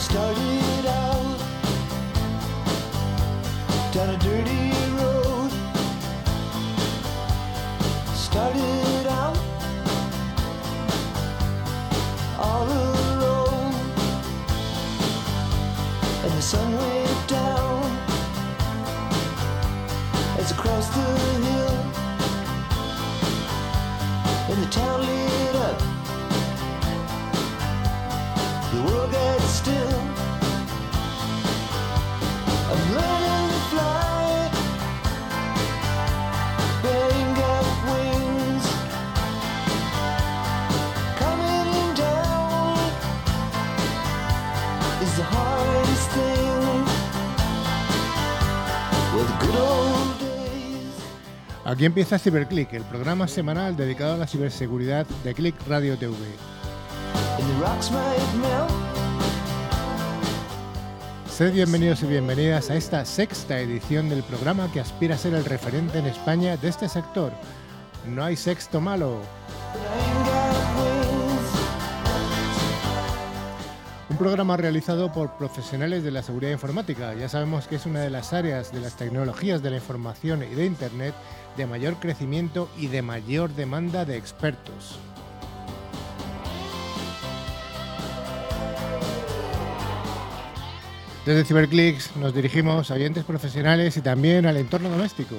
Started out down a dirty road. Started out all alone, and the sun went down as across the Aquí empieza CiberClick, el programa semanal dedicado a la ciberseguridad de Click Radio TV. Sed bienvenidos y bienvenidas a esta sexta edición del programa que aspira a ser el referente en España de este sector. No hay sexto malo. Un programa realizado por profesionales de la seguridad informática. Ya sabemos que es una de las áreas de las tecnologías de la información y de Internet de mayor crecimiento y de mayor demanda de expertos. Desde Ciberclicks nos dirigimos a oyentes profesionales y también al entorno doméstico,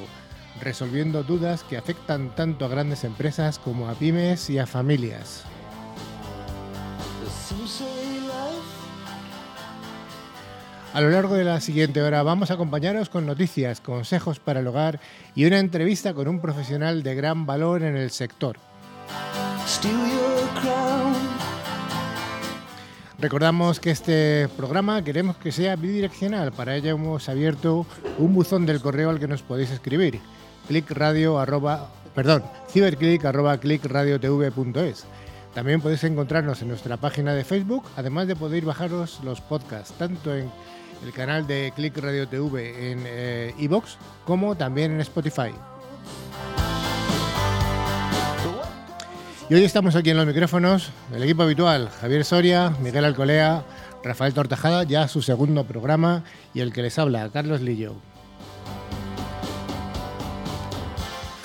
resolviendo dudas que afectan tanto a grandes empresas como a pymes y a familias. A lo largo de la siguiente hora vamos a acompañaros con noticias, consejos para el hogar y una entrevista con un profesional de gran valor en el sector. Recordamos que este programa queremos que sea bidireccional. Para ello hemos abierto un buzón del correo al que nos podéis escribir. clickradio arroba, perdón, ciberclick arroba clickradiotv.es. También podéis encontrarnos en nuestra página de Facebook, además de poder bajaros los podcasts, tanto en el canal de Click Radio TV en iBox como también en Spotify. Y hoy estamos aquí en los micrófonos, el equipo habitual, Javier Soria, Miguel Alcolea, Rafael Tortajada, ya su segundo programa, y el que les habla, Carlos Lillo.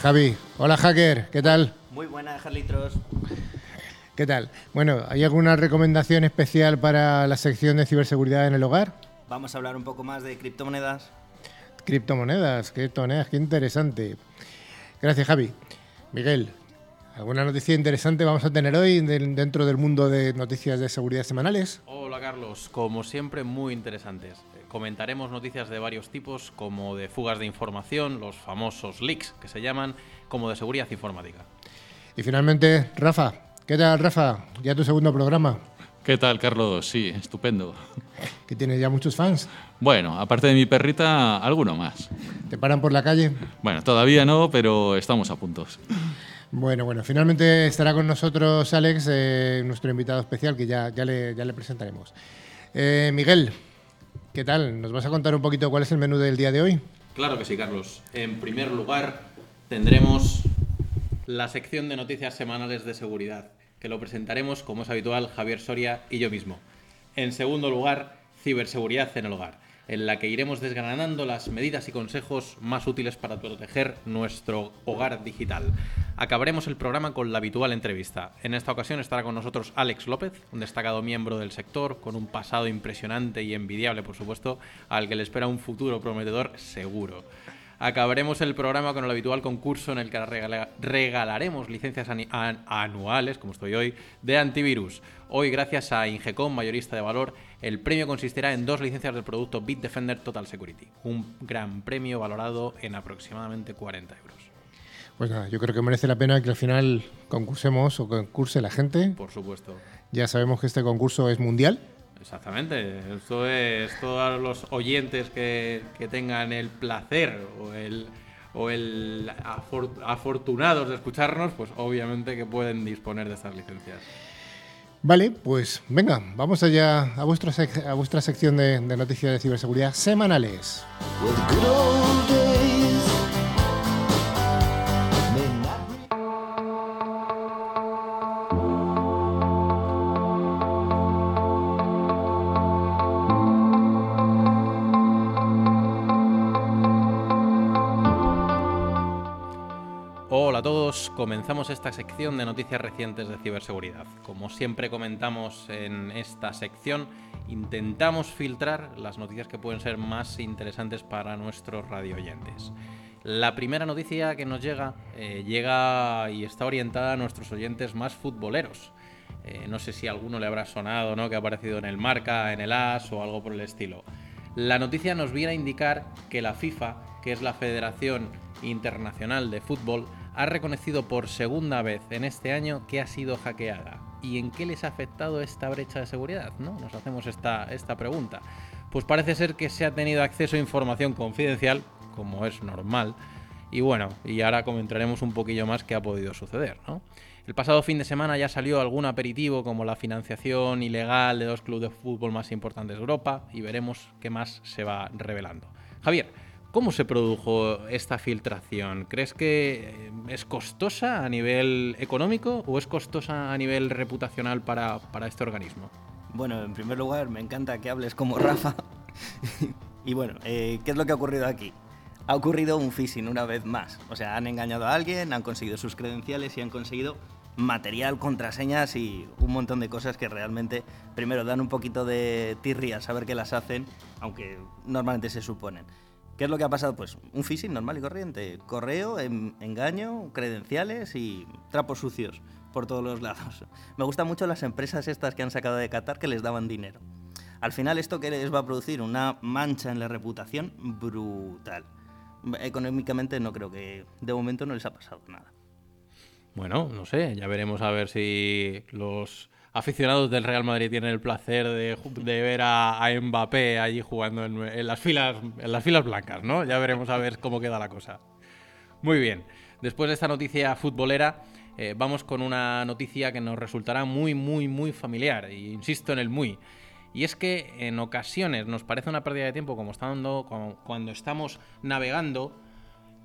Javi, hola hacker, ¿qué tal? Muy buenas, Carlitos. ¿Qué tal? Bueno, ¿hay alguna recomendación especial para la sección de ciberseguridad en el hogar? Vamos a hablar un poco más de criptomonedas. Criptomonedas, criptomonedas, qué interesante. Gracias, Javi. Miguel, ¿alguna noticia interesante vamos a tener hoy de- dentro del mundo de noticias de seguridad semanales? Hola Carlos, como siempre muy interesantes. Eh, Comentaremos noticias de varios tipos, como de fugas de información, los famosos leaks que se llaman, como de seguridad informática. Y finalmente, Rafa. ¿Qué tal, Rafa? Ya tu segundo programa, ¿Qué tal, Carlos? Sí, estupendo. que tienes ya muchos fans. Bueno, aparte de mi perrita, alguno más. ¿Te paran por la calle? Bueno, todavía no, pero estamos a puntos. Bueno, bueno, finalmente estará con nosotros Alex, eh, nuestro invitado especial, que ya, ya, le, ya le presentaremos. Eh, Miguel, ¿qué tal? ¿Nos vas a contar un poquito cuál es el menú del día de hoy? Claro que sí, Carlos. En primer lugar, tendremos la sección de noticias semanales de seguridad, que lo presentaremos, como es habitual, Javier Soria y yo mismo. En segundo lugar, ciberseguridad en el hogar, en la que iremos desgranando las medidas y consejos más útiles para proteger nuestro hogar digital. Acabaremos el programa con la habitual entrevista. En esta ocasión estará con nosotros Alex López, un destacado miembro del sector, con un pasado impresionante y envidiable, por supuesto, al que le espera un futuro prometedor seguro. Acabaremos el programa con el habitual concurso en el que regala- regalaremos licencias an- anuales, como estoy hoy, de antivirus. Hoy, gracias a Ingecom, mayorista de valor, el premio consistirá en dos licencias del producto Bitdefender Total Security, un gran premio valorado en aproximadamente 40 euros. Pues nada, yo creo que merece la pena que al final concursemos o concurse la gente. Por supuesto. Ya sabemos que este concurso es mundial. Exactamente. Esto es todos los oyentes que, que tengan el placer o el, o el afor- afortunados de escucharnos, pues obviamente que pueden disponer de estas licencias. Vale, pues venga, vamos allá a, vuestra sec- a vuestra sección de, de noticias de ciberseguridad semanales. Todos, comenzamos esta sección de noticias recientes de ciberseguridad. Como siempre comentamos en esta sección, intentamos filtrar las noticias que pueden ser más interesantes para nuestros radioyentes. La primera noticia que nos llega eh, llega y está orientada a nuestros oyentes más futboleros. Eh, no sé si a alguno le habrá sonado, ¿no? Que ha aparecido en el Marca, en el AS o algo por el estilo. La noticia nos viene a indicar que la FIFA, que es la Federación Internacional de Fútbol, ha reconocido por segunda vez en este año que ha sido hackeada. ¿Y en qué les ha afectado esta brecha de seguridad? ¿no? Nos hacemos esta, esta pregunta. Pues parece ser que se ha tenido acceso a información confidencial, como es normal, y bueno, y ahora comentaremos un poquillo más qué ha podido suceder. El pasado fin de semana ya salió algún aperitivo como la financiación ilegal de dos clubes de fútbol más importantes de Europa y veremos qué más se va revelando. Javier, ¿Cómo se produjo esta filtración? ¿Crees que eh, es costosa a nivel económico o es costosa a nivel reputacional para, para este organismo? Bueno, en primer lugar, me encanta que hables como Rafa. y bueno, eh, ¿qué es lo que ha ocurrido aquí? Ha ocurrido un phishing una vez más. O sea, han engañado a alguien, han conseguido sus credenciales y han conseguido material, contraseñas y un montón de cosas que realmente, primero, dan un poquito de tirria saber que las hacen, aunque normalmente se suponen. ¿Qué es lo que ha pasado? Pues un phishing normal y corriente. Correo, em, engaño, credenciales y trapos sucios por todos los lados. Me gustan mucho las empresas estas que han sacado de Qatar que les daban dinero. Al final esto que les va a producir una mancha en la reputación brutal. Económicamente no creo que de momento no les ha pasado nada. Bueno, no sé, ya veremos a ver si los aficionados del Real Madrid tienen el placer de, ver a, Mbappé allí jugando en, las filas, en las filas blancas, ¿no? Ya veremos a ver cómo queda la cosa. Muy bien, después de esta noticia futbolera, eh, vamos con una noticia que nos resultará muy, muy, muy familiar, e insisto en el muy. Y es que en ocasiones nos parece una pérdida de tiempo como cuando estamos navegando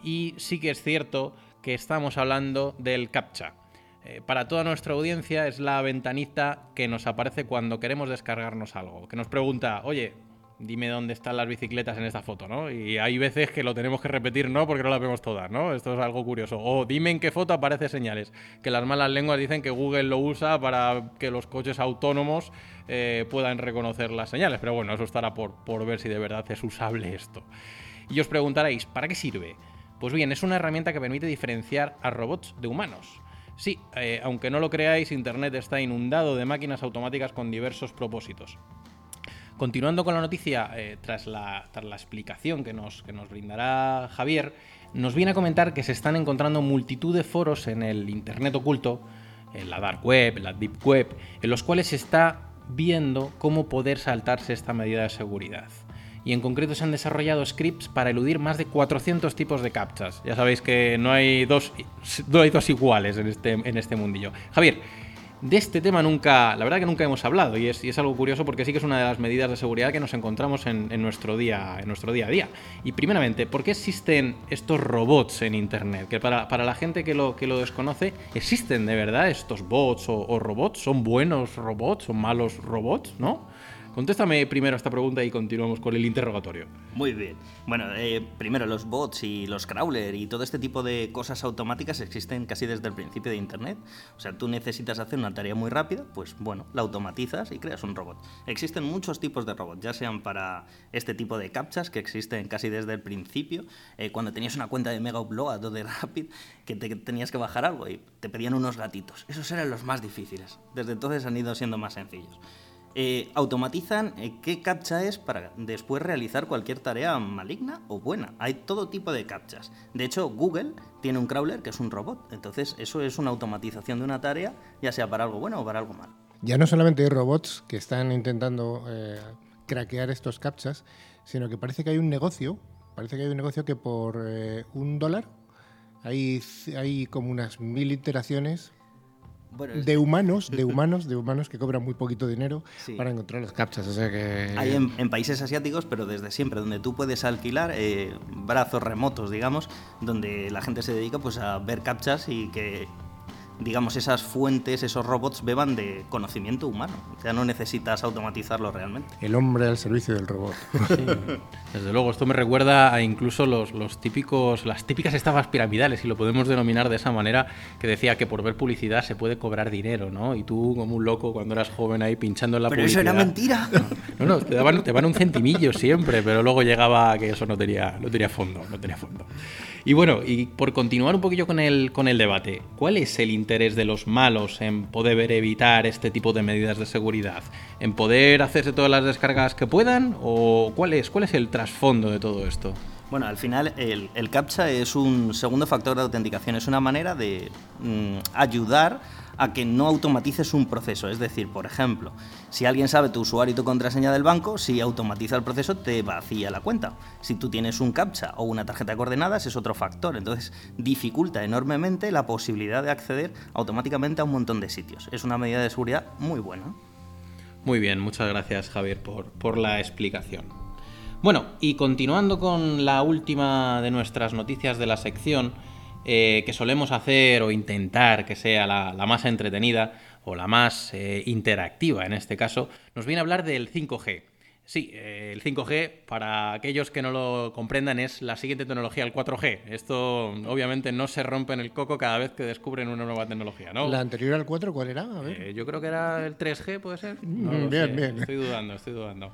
y sí que es cierto que estamos hablando del CAPTCHA. Eh, para toda nuestra audiencia es la ventanita que nos aparece cuando queremos descargarnos algo, que nos pregunta, oye, dime dónde están las bicicletas en esta foto, ¿no? Y hay veces que lo tenemos que repetir, ¿no? Porque no las vemos todas, ¿no? Esto es algo curioso. O dime en qué foto aparece señales. Que las malas lenguas dicen que Google lo usa para que los coches autónomos eh, puedan reconocer las señales. Pero bueno, eso estará por, por ver si de verdad es usable esto. Y os preguntaréis, ¿para qué sirve? Pues bien, es una herramienta que permite diferenciar a robots de humanos. Sí, eh, aunque no lo creáis, Internet está inundado de máquinas automáticas con diversos propósitos. Continuando con la noticia, eh, tras, la, explicación que nos, que nos brindará Javier, nos viene a comentar que se están encontrando multitud de foros en el Internet oculto, en la Dark Web, en la Deep Web, en los cuales se está viendo cómo poder saltarse esta medida de seguridad y en concreto se han desarrollado scripts para eludir más de 400 tipos de captchas. Ya sabéis que no hay dos, no hay dos iguales en este, en este mundillo. Javier, de este tema nunca, la verdad que nunca hemos hablado y es, y es, algo curioso porque sí que es una de las medidas de seguridad que nos encontramos en, nuestro, día, en nuestro día a día. Y primeramente, ¿por qué existen estos robots en Internet? Que para, para la gente que lo, que lo desconoce, ¿existen de verdad estos bots o, o robots? ¿Son buenos robots? ¿Son malos robots? ¿No? Contéstame primero esta pregunta y continuamos con el interrogatorio. Muy bien. Bueno, eh, primero los bots y los crawler y todo este tipo de cosas automáticas existen casi desde el principio de Internet. O sea, tú necesitas hacer una tarea muy rápida, pues bueno, la automatizas y creas un robot. Existen muchos tipos de robots, ya sean para este tipo de captchas que existen casi desde el principio, eh, cuando tenías una cuenta de Mega Upload o de Rapid, que te tenías que bajar algo y te pedían unos gatitos. Esos eran los más difíciles. Desde entonces han ido siendo más sencillos. Eh, automatizan eh, qué captcha es para después realizar cualquier tarea maligna o buena. Hay todo tipo de captchas. De hecho, Google tiene un crawler que es un robot. Entonces, eso es una automatización de una tarea, ya sea para algo bueno o para algo malo. Ya no solamente hay robots que están intentando eh, craquear estos captchas, sino que parece que hay un negocio, parece que hay un negocio que por un dólar hay, hay como unas mil iteraciones de humanos, de humanos, de humanos que cobran muy poquito dinero para encontrar las captchas. O sea que... Hay en, países asiáticos, pero desde siempre, donde tú puedes alquilar eh, brazos remotos, digamos, donde la gente se dedica pues a ver captchas y que digamos, esas fuentes, esos robots beban de conocimiento humano. Sea, no necesitas automatizarlo realmente. El hombre al servicio del robot. Desde luego, esto me recuerda a incluso los, los típicos, las típicas estafas piramidales, si lo podemos denominar de esa manera, que decía que por ver publicidad se puede cobrar dinero, ¿no? Y tú, como un loco, cuando eras joven ahí pinchando en la Pero eso publicidad. era mentira. No, no, te daban, te daban un centimillo siempre, pero luego llegaba que eso no tenía, no tenía fondo, no tenía fondo. Y bueno, y por continuar un poquillo con el, con el debate, ¿cuál es el interés de los malos en poder evitar este tipo de medidas de seguridad? ¿En poder hacerse todas las descargas que puedan? ¿O cuál es, cuál es el trasfondo de todo esto? Bueno, al final el, el CAPTCHA es un segundo factor de autenticación, es una manera de mm, ayudar a que no automatices un proceso. Es decir, por ejemplo, si alguien sabe tu usuario y tu contraseña del banco, si automatiza el proceso te vacía la cuenta. Si tú tienes un CAPTCHA o una tarjeta de coordenadas es otro factor. Entonces dificulta enormemente la posibilidad de acceder automáticamente a un montón de sitios. Es una medida de seguridad muy buena. Muy bien, muchas gracias Javier por, por la explicación. Bueno, y continuando con la última de nuestras noticias de la sección, eh, que solemos hacer o intentar que sea la, la más entretenida o la más eh, interactiva en este caso, nos viene a hablar del 5G. Sí, eh, el 5G, para aquellos que no lo comprendan, es la siguiente tecnología, el 4G. Esto obviamente no se rompe en el coco cada vez que descubren una nueva tecnología, ¿no? ¿La anterior al 4 cuál era? A ver. Eh, yo creo que era el 3G, ¿puede ser? No Mm, bien, bien. Estoy dudando, estoy dudando.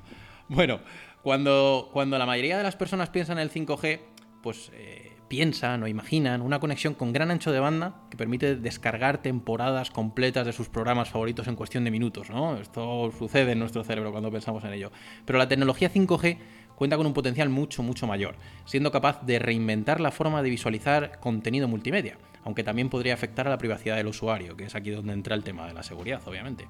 Bueno, cuando, cuando la mayoría de las personas piensan en el 5G, pues eh, piensan o imaginan una conexión con gran ancho de banda que permite descargar temporadas completas de sus programas favoritos en cuestión de minutos, ¿no? Esto sucede en nuestro cerebro cuando pensamos en ello. Pero la tecnología 5G cuenta con un potencial mucho, mucho mayor, siendo capaz de reinventar la forma de visualizar contenido multimedia, aunque también podría afectar a la privacidad del usuario, que es aquí donde entra el tema de la seguridad, obviamente.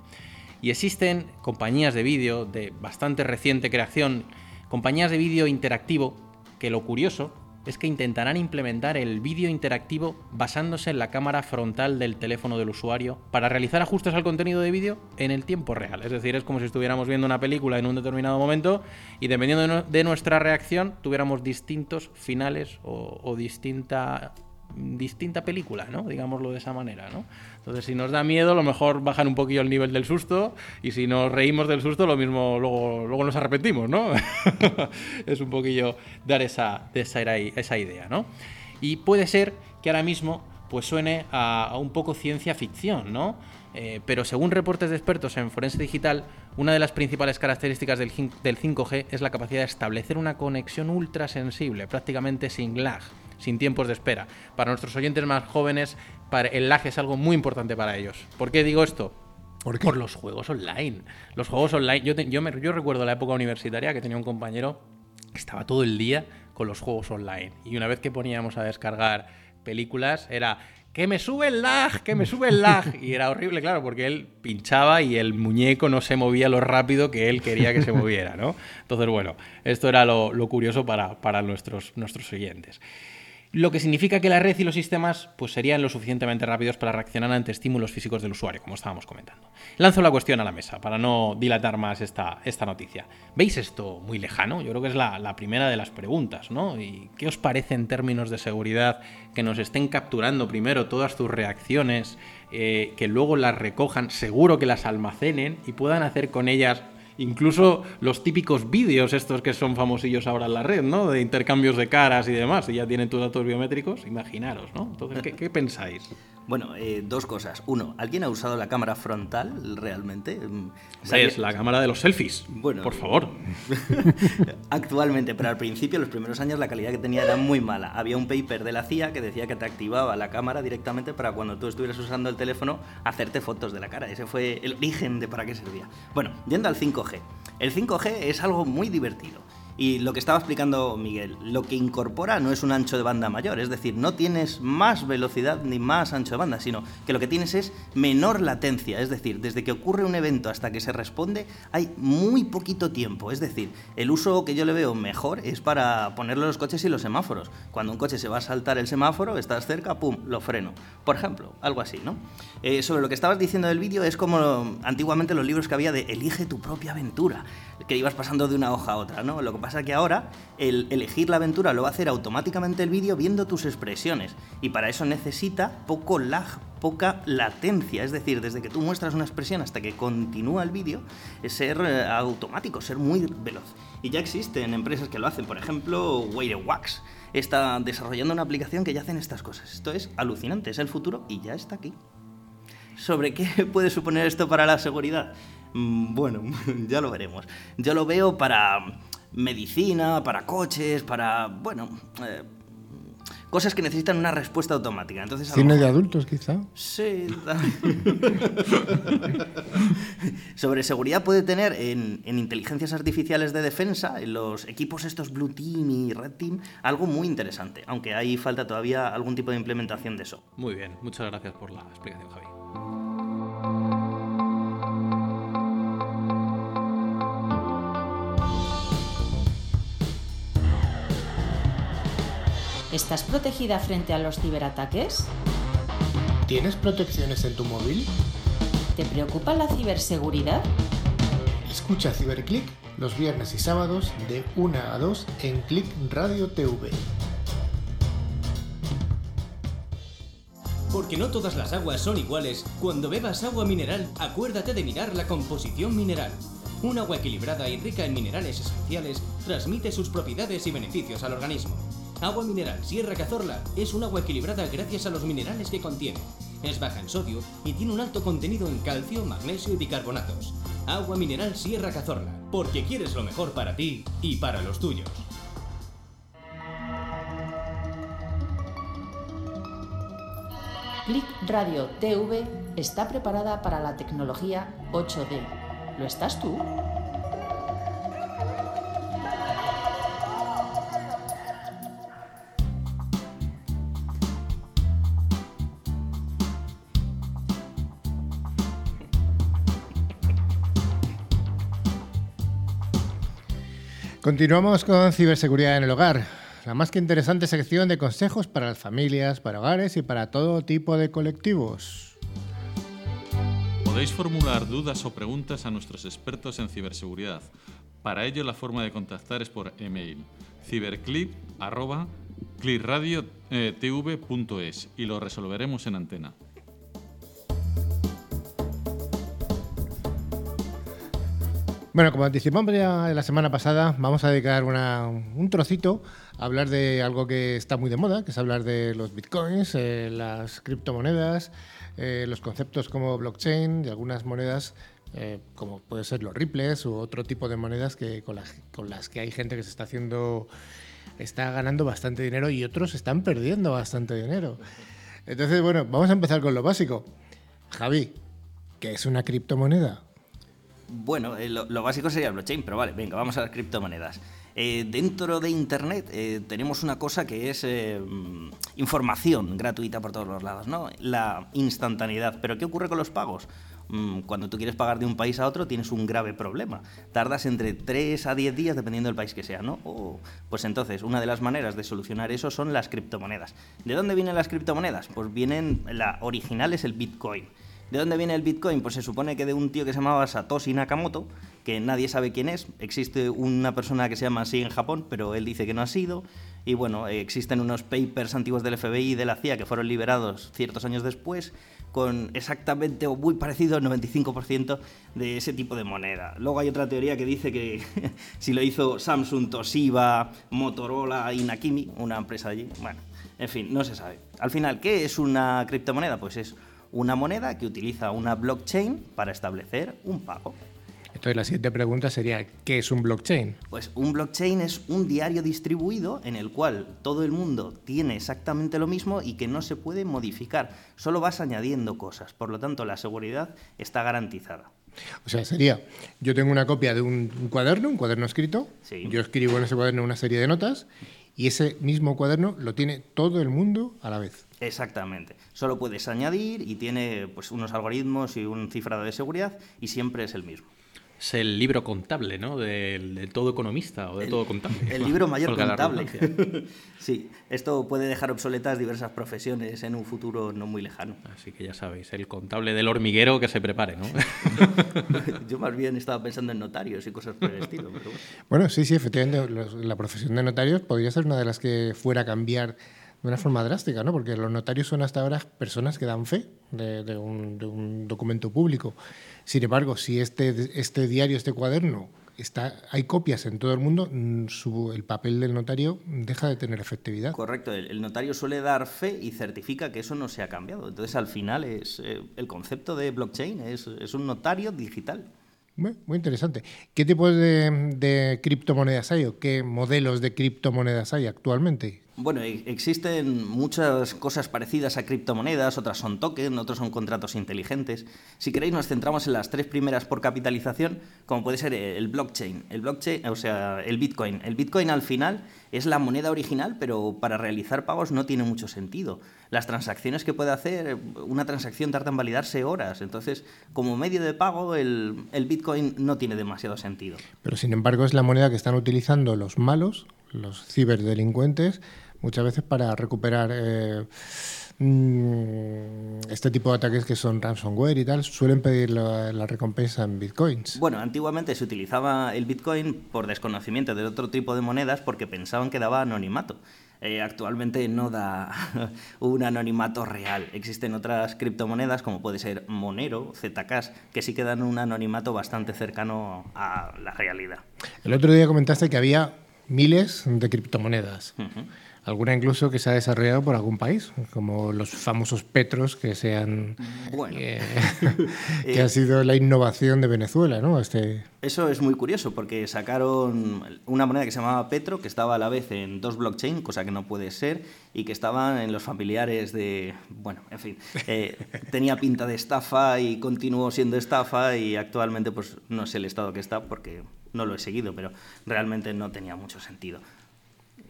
Y existen compañías de vídeo de bastante reciente creación, compañías de vídeo interactivo, que lo curioso es que intentarán implementar el vídeo interactivo basándose en la cámara frontal del teléfono del usuario para realizar ajustes al contenido de vídeo en el tiempo real. Es decir, es como si estuviéramos viendo una película en un determinado momento y dependiendo de, nu- de nuestra reacción tuviéramos distintos finales o, o distinta distinta película, ¿no? Digámoslo de esa manera, ¿no? Entonces, si nos da miedo, a lo mejor bajan un poquillo el nivel del susto y si nos reímos del susto, lo mismo luego, luego nos arrepentimos, ¿no? es un poquillo dar esa, esa, idea, ¿no? Y puede ser que ahora mismo pues suene a, un poco ciencia ficción, ¿no? Eh, pero según reportes de expertos en forense digital, una de las principales características del 5G es la capacidad de establecer una conexión ultra sensible, prácticamente sin lag, sin tiempos de espera. Para nuestros oyentes más jóvenes, para- el lag es algo muy importante para ellos. ¿Por qué digo esto? ¿Por? Por los juegos online. Los juegos online. Yo, te- yo, me- yo recuerdo la época universitaria que tenía un compañero que estaba todo el día con los juegos online. Y una vez que poníamos a descargar películas, era que me sube el lag, que me sube el lag. Y era horrible, claro, porque él pinchaba y el muñeco no se movía lo rápido que él quería que se moviera, ¿no? Entonces, bueno, esto era lo, lo curioso para, para nuestros, nuestros oyentes. Lo que significa que la red y los sistemas pues, serían lo suficientemente rápidos para reaccionar ante estímulos físicos del usuario, como estábamos comentando. Lanzo la cuestión a la mesa para no dilatar más esta, esta noticia. ¿Veis esto muy lejano? Yo creo que es la, primera de las preguntas, ¿no? ¿Y qué os parece en términos de seguridad que nos estén capturando primero todas tus reacciones, eh, que luego las recojan, seguro que las almacenen y puedan hacer con ellas Incluso los típicos vídeos estos que son famosillos ahora en la red, ¿no? De intercambios de caras y demás, y ya tienen tus datos biométricos, imaginaros, ¿no? Entonces, ¿qué, qué pensáis? Bueno, eh, dos cosas. Uno, ¿alguien ha usado la cámara frontal realmente? Mm, Es ¿sabía- la cámara de los selfies. Bueno, por favor. Actualmente, pero al principio, los primeros años, la calidad que tenía era muy mala. Había un paper de la CIA que decía que te activaba la cámara directamente para cuando tú estuvieras usando el teléfono hacerte fotos de la cara. Ese fue el origen de para qué servía. Bueno, yendo al 5G. El 5G es algo muy divertido. Y lo que estaba explicando Miguel, lo que incorpora no es un ancho de banda mayor, es decir, no tienes más velocidad ni más ancho de banda, sino que lo que tienes es menor latencia, es decir, desde que ocurre un evento hasta que se responde hay muy poquito tiempo, es decir, el uso que yo le veo mejor es para ponerle los coches y los semáforos. Cuando un coche se va a saltar el semáforo, estás cerca, pum, lo freno. Por ejemplo, algo así, ¿no? Eh, sobre lo que estabas diciendo del vídeo, es como antiguamente los libros que había de Elige tu propia aventura, que ibas pasando de una hoja a otra, ¿no? Pasa que ahora el elegir la aventura lo va a hacer automáticamente el vídeo viendo tus expresiones. Y para eso necesita poco lag, poca latencia. Es decir, desde que tú muestras una expresión hasta que continúa el vídeo, es ser eh, automático, ser muy veloz. Y ya existen empresas que lo hacen. Por ejemplo, Wax está desarrollando una aplicación que ya hacen estas cosas. Esto es alucinante, es el futuro y ya está aquí. ¿Sobre qué puede suponer esto para la seguridad? Mm, Bueno, ya lo veremos. Yo lo veo para medicina, para coches, para, bueno, eh, cosas que necesitan una respuesta automática. Entonces, Cine de adultos, quizá. Sí. Sobre seguridad puede tener en, en inteligencias artificiales de defensa, en los equipos estos Blue Team y Red Team, algo muy interesante, aunque ahí falta todavía algún tipo de implementación de eso. Muy bien, muchas gracias por la explicación, Javi. ¿Estás protegida frente a los ciberataques? ¿Tienes protecciones en tu móvil? ¿Te preocupa la ciberseguridad? Escucha Ciberclick los viernes y sábados de 1 a 2 en Click Radio TV. Porque no todas las aguas son iguales, cuando bebas agua mineral, acuérdate de mirar la composición mineral. Un agua equilibrada y rica en minerales esenciales transmite sus propiedades y beneficios al organismo. Agua mineral Sierra Cazorla es un agua equilibrada gracias a los minerales que contiene. Es baja en sodio y tiene un alto contenido en calcio, magnesio y bicarbonatos. Agua mineral Sierra Cazorla, porque quieres lo mejor para ti y para los tuyos. Click Radio TV está preparada para la tecnología 8D. ¿Lo estás tú? Continuamos con ciberseguridad en el hogar, la más que interesante sección de consejos para las familias, para hogares y para todo tipo de colectivos. Podéis formular dudas o preguntas a nuestros expertos en ciberseguridad. Para ello, la forma de contactar es por email ciberclip.clipradiotv.es y lo resolveremos en antena. Bueno, como anticipamos ya la semana pasada, vamos a dedicar un trocito a hablar de algo que está muy de moda, que es hablar de los bitcoins, eh, las criptomonedas, eh, los conceptos como blockchain y algunas monedas eh, como puede ser los ripples u otro tipo de monedas que con las que hay gente que se está haciendo, está ganando bastante dinero y otros están perdiendo bastante dinero. Entonces, bueno, vamos a empezar con lo básico. Javi, ¿qué es una criptomoneda? Bueno, eh, lo, básico sería blockchain, pero vale, venga, vamos a las criptomonedas. Eh, dentro de Internet eh, tenemos una cosa que es mm, información gratuita por todos los lados, ¿no? La instantaneidad. Pero ¿qué ocurre con los pagos? Mm, Cuando tú quieres pagar de un país a otro tienes un grave problema. Tardas entre 3 a 10 días dependiendo del país que sea, ¿no? Oh, pues entonces, una de las maneras de solucionar eso son las criptomonedas. ¿De dónde vienen las criptomonedas? Pues vienen, la original es el Bitcoin. ¿De dónde viene el Bitcoin? Pues se supone que de un tío que se llamaba Satoshi Nakamoto, que nadie sabe quién es. Existe una persona que se llama así en Japón, pero él dice que no ha sido. Y bueno, existen unos papers antiguos del FBI y de la CIA que fueron liberados ciertos años después, con exactamente o muy parecido al 95% de ese tipo de moneda. Luego hay otra teoría que dice que si lo hizo Samsung, Toshiba, Motorola y Nakimi, una empresa allí, bueno, en fin, no se sabe. Al final, ¿qué es una criptomoneda? Pues es una moneda que utiliza una blockchain para establecer un pago. Entonces la siguiente pregunta sería, ¿qué es un blockchain? Pues un blockchain es un diario distribuido en el cual todo el mundo tiene exactamente lo mismo y que no se puede modificar. Solo vas añadiendo cosas. Por lo tanto, la seguridad está garantizada. O sea, sería, yo tengo una copia de un, cuaderno, un cuaderno escrito, Sí. yo escribo en ese cuaderno una serie de notas y ese mismo cuaderno lo tiene todo el mundo a la vez. Exactamente. Solo puedes añadir y tiene pues, unos algoritmos y un cifrado de seguridad y siempre es el mismo. Es el libro contable, ¿no? Del, de todo economista o de todo contable. El libro mayor contable. sí, esto puede dejar obsoletas diversas profesiones en un futuro no muy lejano. Así que ya sabéis, el contable del hormiguero que se prepare, ¿no? Yo más bien estaba pensando en notarios y cosas por el estilo. Pero bueno. Bueno, sí, sí, efectivamente, los- la profesión de notarios podría ser una de las que fuera a cambiar de una forma drástica, ¿no? Porque los notarios son hasta ahora personas que dan fe de, de un, de un documento público. Sin embargo, si este, este diario, este cuaderno, está, hay copias en todo el mundo, mm, su- el papel del notario deja de tener efectividad. Correcto, el, el notario suele dar fe y certifica que eso no se ha cambiado. Entonces, al final, es eh, el concepto de blockchain es, es un notario digital. Muy, muy interesante. ¿Qué tipos de, de criptomonedas hay o qué modelos de criptomonedas hay actualmente? Bueno, e- existen muchas cosas parecidas a criptomonedas, otras son token, otros son contratos inteligentes. Si queréis nos centramos en las tres primeras por capitalización, como puede ser el blockchain, el blockchain, o sea, el Bitcoin. El Bitcoin al final es la moneda original, pero para realizar pagos no tiene mucho sentido. Las transacciones que puede hacer, una transacción tarda en validarse horas, entonces como medio de pago el, el Bitcoin no tiene demasiado sentido. Pero sin embargo es la moneda que están utilizando los malos, los ciberdelincuentes, muchas veces para recuperar eh, mm, este tipo de ataques que son ransomware y tal, suelen pedir la, la recompensa en bitcoins. Bueno, antiguamente se utilizaba el Bitcoin por desconocimiento de otro tipo de monedas porque pensaban que daba anonimato. Eh, actualmente no da un anonimato real. Existen otras criptomonedas como puede ser Monero, Zcash, que sí que dan un anonimato bastante cercano a la realidad. El otro día comentaste que había miles de criptomonedas. Alguna incluso que se ha desarrollado por algún país, como los famosos petros que se han Bueno. eh, que ha sido la innovación de Venezuela, ¿no? Este Eso es muy curioso porque sacaron una moneda que se llamaba Petro, que estaba a la vez en dos blockchain, cosa que no puede ser, y que estaban en los familiares de... Bueno, en fin, eh, tenía pinta de estafa y continuó siendo estafa y actualmente pues no sé el estado que está porque no lo he seguido, pero realmente no tenía mucho sentido.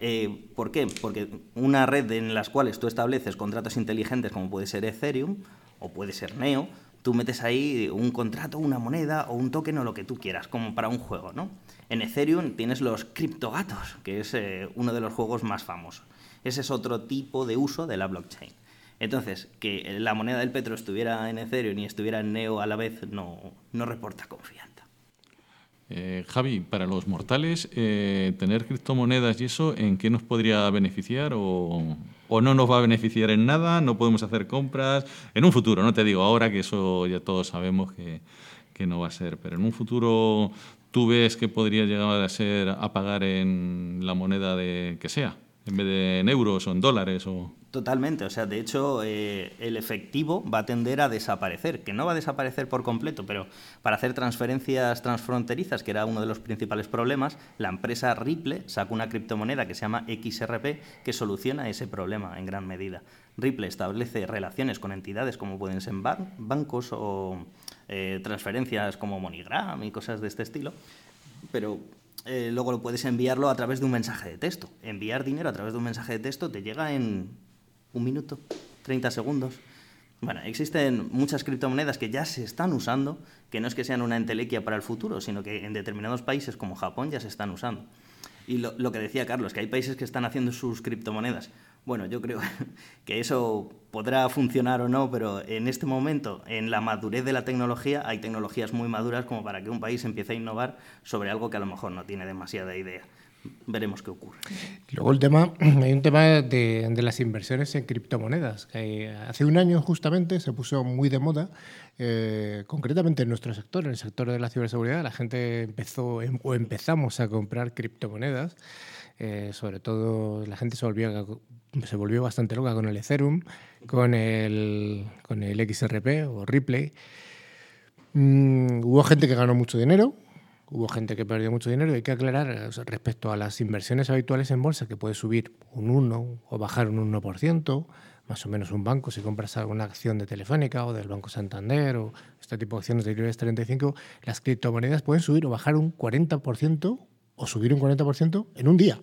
Eh, ¿Por qué? Porque una red en las cuales tú estableces contratos inteligentes como puede ser Ethereum o puede ser Neo, tú metes ahí un contrato, una moneda o un token o lo que tú quieras, como para un juego, ¿no? En Ethereum tienes los criptogatos, que es eh, uno de los juegos más famosos. Ese es otro tipo de uso de la blockchain. Entonces, que la moneda del petro estuviera en Ethereum y estuviera en Neo a la vez no, no reporta confianza. Eh, Javi, para los mortales, eh, tener criptomonedas y eso, ¿en qué nos podría beneficiar o, o no nos va a beneficiar en nada? No podemos hacer compras. En un futuro, no te digo ahora, que eso ya todos sabemos que, que no va a ser, pero en un futuro tú ves que podría llegar a ser a pagar en la moneda de que sea, en vez de en euros o en dólares o... Totalmente, o sea, de hecho eh, el efectivo va a tender a desaparecer, que no va a desaparecer por completo, pero para hacer transferencias transfronterizas, que era uno de los principales problemas, la empresa Ripple sacó una criptomoneda que se llama XRP que soluciona ese problema en gran medida. Ripple establece relaciones con entidades como pueden ser ban- bancos o eh, transferencias como MoneyGram y cosas de este estilo, pero eh, luego lo puedes enviarlo a través de un mensaje de texto. Enviar dinero a través de un mensaje de texto te llega en un minuto, 30 segundos. Bueno, existen muchas criptomonedas que ya se están usando, que no es que sean una entelequia para el futuro, sino que en determinados países como Japón ya se están usando. Y lo, lo que decía Carlos, que hay países que están haciendo sus criptomonedas. Bueno, yo creo que eso podrá funcionar o no, pero en este momento, en la madurez de la tecnología, hay tecnologías muy maduras como para que un país empiece a innovar sobre algo que a lo mejor no tiene demasiada idea. Veremos qué ocurre. Luego el tema, hay un tema de, las inversiones en criptomonedas. que hace un año justamente se puso muy de moda, eh, concretamente en nuestro sector, en el sector de la ciberseguridad, la gente empezó em- o empezamos a comprar criptomonedas. eh, sobre todo la gente se volvió, se volvió bastante loca con el Ethereum, con el, con el XRP o Ripple. Mm, hubo gente que ganó mucho dinero, hubo gente que perdió mucho dinero. Hay que aclarar eh, respecto a las inversiones habituales en bolsa, que puede subir un 1 o bajar un 1%, más o menos un banco, si compras alguna acción de Telefónica o del Banco Santander o este tipo de acciones del IBEX 35, las criptomonedas pueden subir o bajar un 40% o subir un 40% en un día.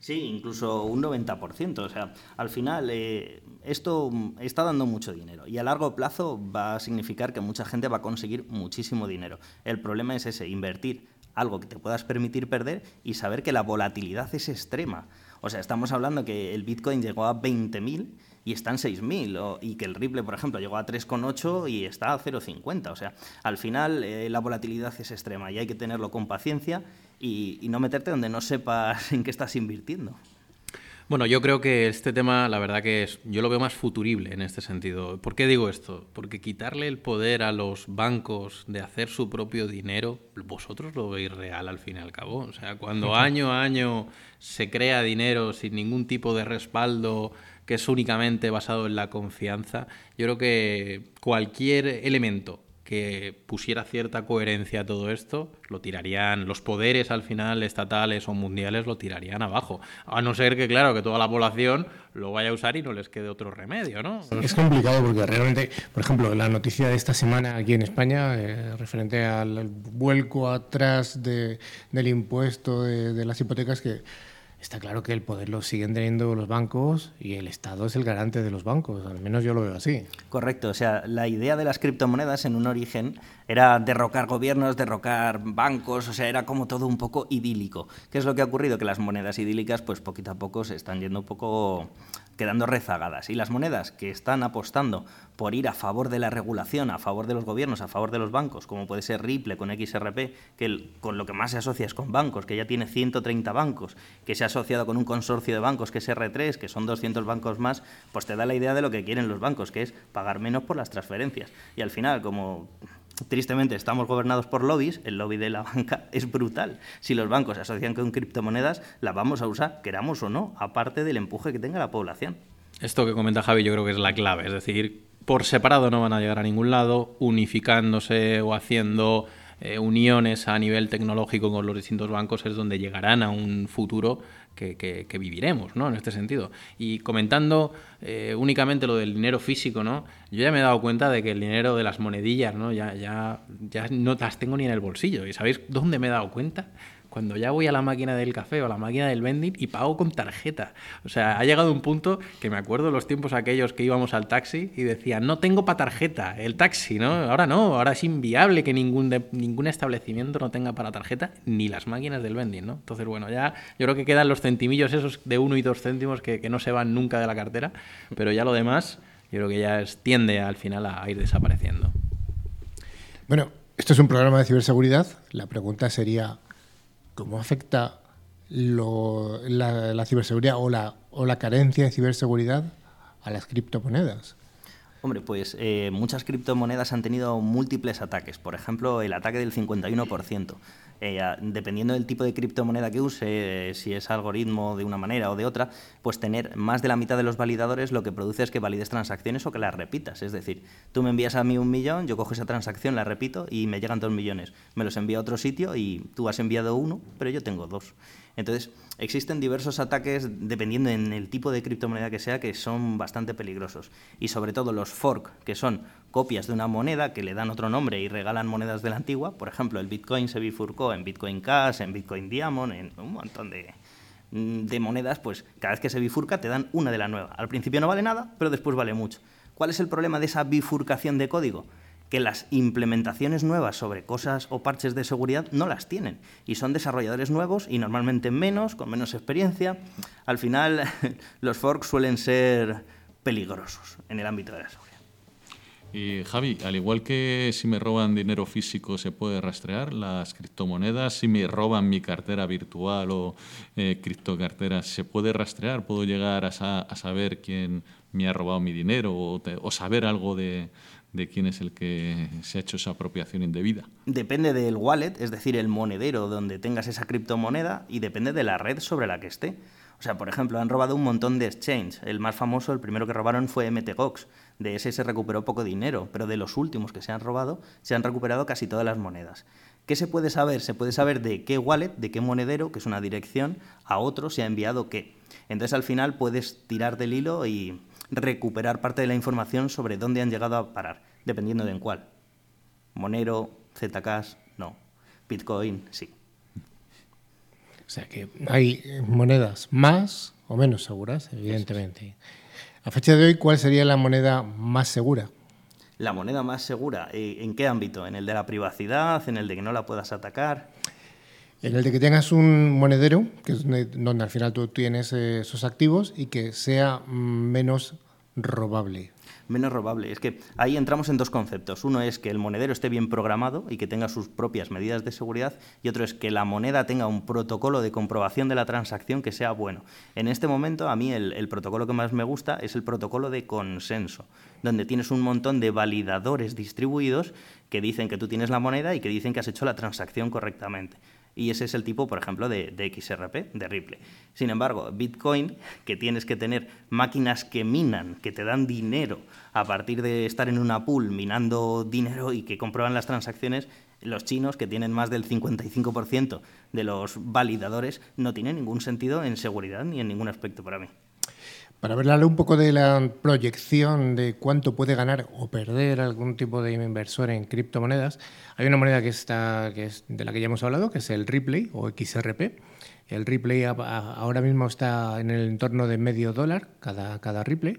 Sí, incluso un 90%. O sea, al final eh, esto está dando mucho dinero y a largo plazo va a significar que mucha gente va a conseguir muchísimo dinero. El problema es ese, invertir algo que te puedas permitir perder y saber que la volatilidad es extrema. O sea, estamos hablando que el Bitcoin llegó a 20.000 y está en 6.000, o- y que el Ripple, por ejemplo, llegó a 3,8 y está a 0,50. O sea, al final eh, la volatilidad es extrema y hay que tenerlo con paciencia y, y no meterte donde no sepas en qué estás invirtiendo. Bueno, yo creo que este tema, la verdad que es, yo lo veo más futurible en este sentido. ¿Por qué digo esto? Porque quitarle el poder a los bancos de hacer su propio dinero, vosotros lo veis real al fin y al cabo. O sea, cuando año a año se crea dinero sin ningún tipo de respaldo que es únicamente basado en la confianza, yo creo que cualquier elemento que pusiera cierta coherencia a todo esto, lo tirarían, los poderes al final estatales o mundiales lo tirarían abajo. A no ser que, claro, que toda la población lo vaya a usar y no les quede otro remedio, ¿no? Es complicado porque realmente, por ejemplo, la noticia de esta semana aquí en España, eh, referente al, vuelco atrás de- del impuesto de las hipotecas, que está claro que el poder lo siguen teniendo los bancos y el Estado es el garante de los bancos, al menos yo lo veo así. Correcto, o sea, la idea de las criptomonedas en un origen era derrocar gobiernos, derrocar bancos, o sea, era como todo un poco idílico. ¿Qué es lo que ha ocurrido? Que las monedas idílicas, pues poquito a poco se están yendo un poco quedando rezagadas. Y las monedas que están apostando por ir a favor de la regulación, a favor de los gobiernos, a favor de los bancos, como puede ser Ripple con XRP, que con lo que más se asocia es con bancos, que ya tiene 130 bancos, que se ha asociado con un consorcio de bancos que es R3, que son 200 bancos más, pues te da la idea de lo que quieren los bancos, que es pagar menos por las transferencias. Y al final, como tristemente estamos gobernados por lobbies, el lobby de la banca es brutal. Si los bancos se asocian con criptomonedas, las vamos a usar, queramos o no, aparte del empuje que tenga la población. Esto que comenta Javi yo creo que es la clave, es decir, por separado no van a llegar a ningún lado, unificándose o haciendo eh, uniones a nivel tecnológico con los distintos bancos es donde llegarán a un futuro que, viviremos, ¿no? En este sentido. Y comentando eh, únicamente lo del dinero físico, ¿no? Yo ya me he dado cuenta de que el dinero de las monedillas, ¿no? Ya, ya, ya no las tengo ni en el bolsillo. ¿Y sabéis dónde me he dado cuenta? Cuando ya voy a la máquina del café o a la máquina del vending y pago con tarjeta. O sea, ha llegado un punto que me acuerdo los tiempos aquellos que íbamos al taxi y decía, no tengo para tarjeta el taxi, ¿no? Ahora no, ahora es inviable que ningún, de- ningún establecimiento no tenga para tarjeta ni las máquinas del vending, ¿no? Entonces, bueno, ya yo creo que quedan los centimillos esos de uno y dos céntimos que, no se van nunca de la cartera, pero ya lo demás yo creo que ya es- tiende al final a ir desapareciendo. Bueno, esto es un programa de ciberseguridad. La pregunta sería, ¿cómo afecta la ciberseguridad o la, o la carencia de ciberseguridad a las criptomonedas? Hombre, pues eh, muchas criptomonedas han tenido múltiples ataques. Por ejemplo, el ataque del 51%. Eh, dependiendo del tipo de criptomoneda que use, eh, si es algoritmo de una manera o de otra, pues tener más de la mitad de los validadores lo que produce es que valides transacciones o que las repitas. Es decir, tú me envías a mí un millón, yo cojo esa transacción, la repito y me llegan dos millones. Me los envío a otro sitio y tú has enviado uno, pero yo tengo dos. Entonces, existen diversos ataques dependiendo en el tipo de criptomoneda que sea que son bastante peligrosos. Y sobre todo los fork, que son copias de una moneda que le dan otro nombre y regalan monedas de la antigua. Por ejemplo, el Bitcoin se bifurcó en Bitcoin Cash, en Bitcoin Diamond, en un montón de, mm, de monedas, pues cada vez que se bifurca te dan una de la nueva. Al principio no vale nada, pero después vale mucho. ¿Cuál es el problema de esa bifurcación de código? Que las implementaciones nuevas sobre cosas o parches de seguridad no las tienen. Y son desarrolladores nuevos y normalmente menos, con menos experiencia. Al final, los forks suelen ser peligrosos en el ámbito de la seguridad. Y Javi, al igual que si me roban dinero físico se puede rastrear, las criptomonedas, si me roban mi cartera virtual o eh, criptocarteras, ¿se puede rastrear? ¿Puedo llegar a, sa- a saber quién me ha robado mi dinero o, saber algo de, de quién es el que se ha hecho esa apropiación indebida? Depende del wallet, es decir, el monedero donde tengas esa criptomoneda y depende de la red sobre la que esté. O sea, por ejemplo, han robado un montón de exchange. El más famoso, el primero que robaron fue MTGOX. De ese se recuperó poco dinero, pero de los últimos que se han robado, se han recuperado casi todas las monedas. ¿Qué se puede saber? Se puede saber de qué wallet, de qué monedero, que es una dirección, a otro se ha enviado qué. Entonces al final puedes tirar del hilo y recuperar parte de la información sobre dónde han llegado a parar, dependiendo de en cuál. Monero, Zcash, no. Bitcoin, sí. O sea que hay monedas más o menos seguras, evidentemente. A fecha de hoy, ¿cuál sería la moneda más segura? La moneda más segura, eh, ¿en qué ámbito? ¿En el de la privacidad? ¿En el de que no la puedas atacar? En el de que tengas un monedero, que es donde, al final tú tienes eh, esos activos y que sea menos robable. Menos robable. Es que ahí entramos en dos conceptos. Uno es que el monedero esté bien programado y que tenga sus propias medidas de seguridad y otro es que la moneda tenga un protocolo de comprobación de la transacción que sea bueno. En este momento a mí el, el protocolo que más me gusta es el protocolo de consenso, donde tienes un montón de validadores distribuidos que dicen que tú tienes la moneda y que dicen que has hecho la transacción correctamente. Y ese es el tipo, por ejemplo, de, de, XRP, de Ripple. Sin embargo, Bitcoin, que tienes que tener máquinas que minan, que te dan dinero a partir de estar en una pool minando dinero y que comprueban las transacciones, los chinos, que tienen más del 55% de los validadores, no tienen ningún sentido en seguridad ni en ningún aspecto para mí. Para hablarle un poco de la proyección de cuánto puede ganar o perder algún tipo de inversor en criptomonedas, hay una moneda que está, que es de la que ya hemos hablado, que es el Ripley o XRP. El Ripley ahora mismo está en el entorno de medio dólar cada, cada Ripley.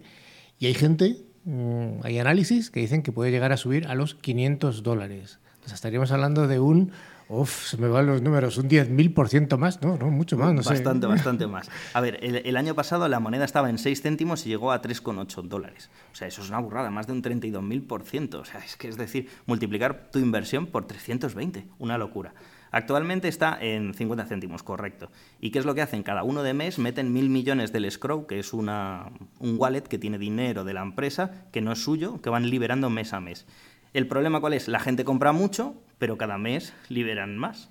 Y hay gente, mm, hay análisis que dicen que puede llegar a subir a los 500 dólares. Sea, estaríamos hablando de un Uf, se me van los números, un 10.000% más, no, no, mucho más, no bastante, sé. bastante más. A ver, el, el, año pasado la moneda estaba en 6 céntimos y llegó a 3,8 dólares. O sea, eso es una burrada, más de un 32.000%. O sea, es que es decir, multiplicar tu inversión por 320, una locura. Actualmente está en 50 céntimos, correcto. ¿Y qué es lo que hacen? Cada uno de mes meten mil millones del escrow, que es una, un wallet que tiene dinero de la empresa, que no es suyo, que van liberando mes a mes. El problema cuál es? La gente compra mucho, pero cada mes liberan más.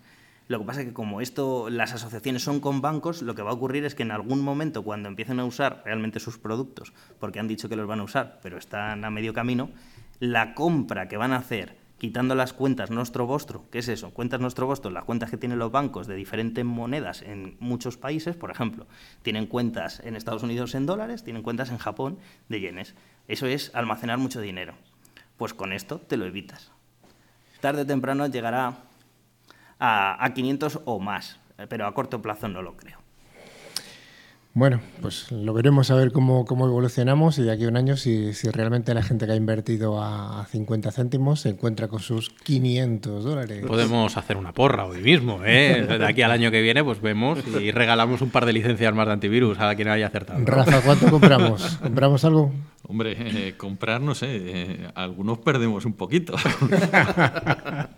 Lo que pasa es que como esto, las asociaciones son con bancos, lo que va a ocurrir es que en algún momento, cuando empiecen a usar realmente sus productos, porque han dicho que los van a usar, pero están a medio camino, la compra que van a hacer quitando las cuentas nuestro vostro, ¿qué es eso? Cuentas nuestro vostro, las cuentas que tienen los bancos de diferentes monedas en muchos países, por ejemplo, tienen cuentas en Estados Unidos en dólares, tienen cuentas en Japón de yenes. Eso es almacenar mucho dinero. Pues con esto te lo evitas. Tarde o temprano llegará a, a 500 o más, pero a corto plazo no lo creo. Bueno, pues lo veremos a ver cómo, cómo evolucionamos y de aquí a un año si, si, realmente la gente que ha invertido a, 50 céntimos se encuentra con sus 500 dólares. Podemos hacer una porra hoy mismo, ¿eh? De aquí al año que viene pues vemos y regalamos un par de licencias más de antivirus a quien haya acertado. Rafa, ¿cuánto compramos? ¿Compramos algo? Hombre, eh, comprar, no sé, eh, algunos perdemos un poquito.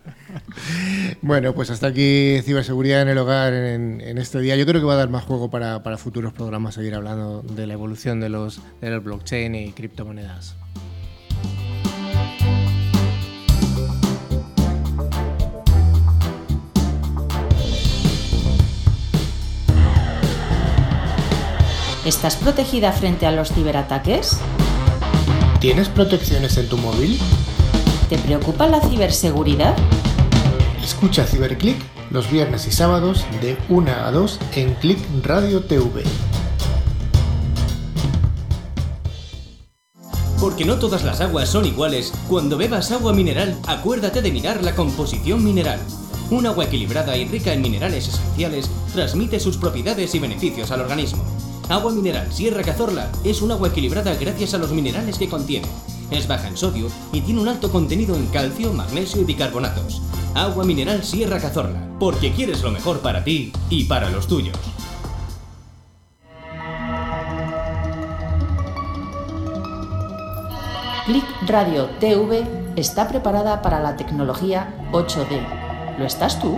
bueno, pues hasta aquí ciberseguridad en el hogar en, en, este día. Yo creo que va a dar más juego para, para futuros programas seguir hablando de la evolución de los, de los blockchain y criptomonedas. ¿Estás protegida frente a los ciberataques? ¿Tienes protecciones en tu móvil? ¿Te preocupa la ciberseguridad? Escucha Ciberclick los viernes y sábados de 1 a 2 en Click Radio TV. Porque no todas las aguas son iguales, cuando bebas agua mineral, acuérdate de mirar la composición mineral. Un agua equilibrada y rica en minerales esenciales transmite sus propiedades y beneficios al organismo. Agua mineral Sierra Cazorla es un agua equilibrada gracias a los minerales que contiene. Es baja en sodio y tiene un alto contenido en calcio, magnesio y bicarbonatos. Agua mineral Sierra Cazorla, porque quieres lo mejor para ti y para los tuyos. Click Radio TV está preparada para la tecnología 8D. ¿Lo estás tú?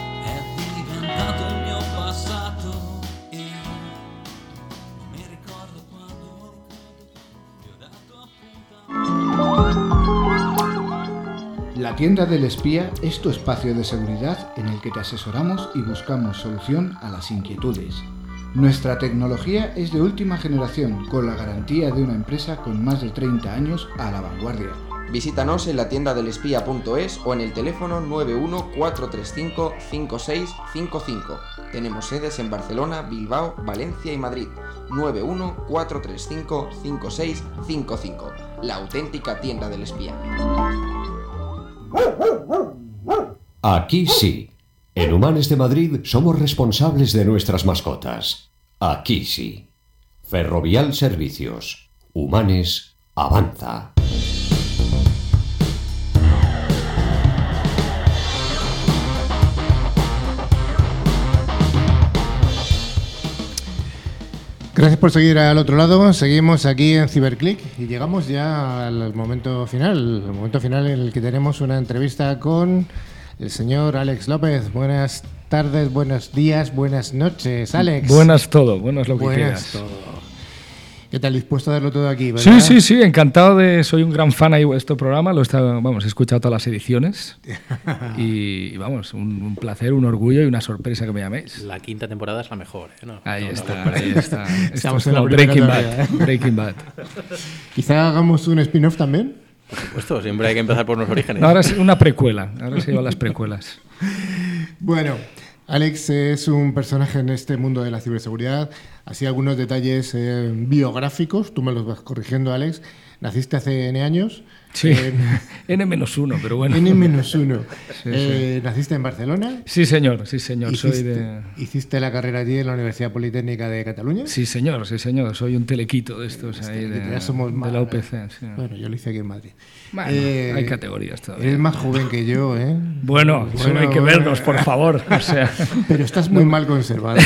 La tienda del espía es tu espacio de seguridad en el que te asesoramos y buscamos solución a las inquietudes. Nuestra tecnología es de última generación, con la garantía de una empresa con más de 30 años a la vanguardia. Visítanos en la tienda del espía.es o en el teléfono 914355655. Tenemos sedes en Barcelona, Bilbao, Valencia y Madrid. 914355655. La auténtica tienda del espía. Aquí sí. En Humanes de Madrid somos responsables de nuestras mascotas. Aquí sí. Ferrovial Servicios. Humanes avanza. Gracias por seguir al otro lado. Seguimos aquí en Ciberclick y llegamos ya al momento final, el momento final en el que tenemos una entrevista con el señor Alex López. Buenas tardes, buenos días, buenas noches, Alex. Buenas todo, buenas lo que Buenas quieras. todo. ¿Qué tal? Dispuesto a darlo todo aquí, ¿verdad? Sí, sí, sí, encantado de. Soy un gran fan ahí de este programa. Lo he estado- vamos, he escuchado todas las ediciones. y, vamos, un, un placer, un orgullo y una sorpresa que me llaméis. La quinta temporada es la mejor. ¿eh? No, Ahí no, está, ahí está. Estamos es en la primera Breaking Bad. ¿eh? Breaking Bad. Quizá hagamos un spin-off también. Por supuesto, siempre hay que empezar por los orígenes. No, ahora es una precuela. Ahora se van las precuelas. Bueno, Alex es un personaje en este mundo de la ciberseguridad. Así algunos detalles eh, biográficos, tú me los vas corrigiendo, Alex. Naciste hace N años. Sí, En N-1, pero bueno. N-1. Sí, Eh, Naciste en Barcelona. Sí, señor, sí, señor. Soy Hiciste, de. hiciste la carrera allí en la Universidad Politécnica de Cataluña. Sí, señor, sí, señor. Soy un telequito de estos ahí de, Ya somos de más- la UPC. sí. Bueno, yo lo hice aquí en Madrid. Bueno, Eh, hay categorías todavía. Eres más joven que yo, ¿eh? Bueno, eso no hay que bueno. vernos, por favor. O sea, Pero estás muy mal conservado.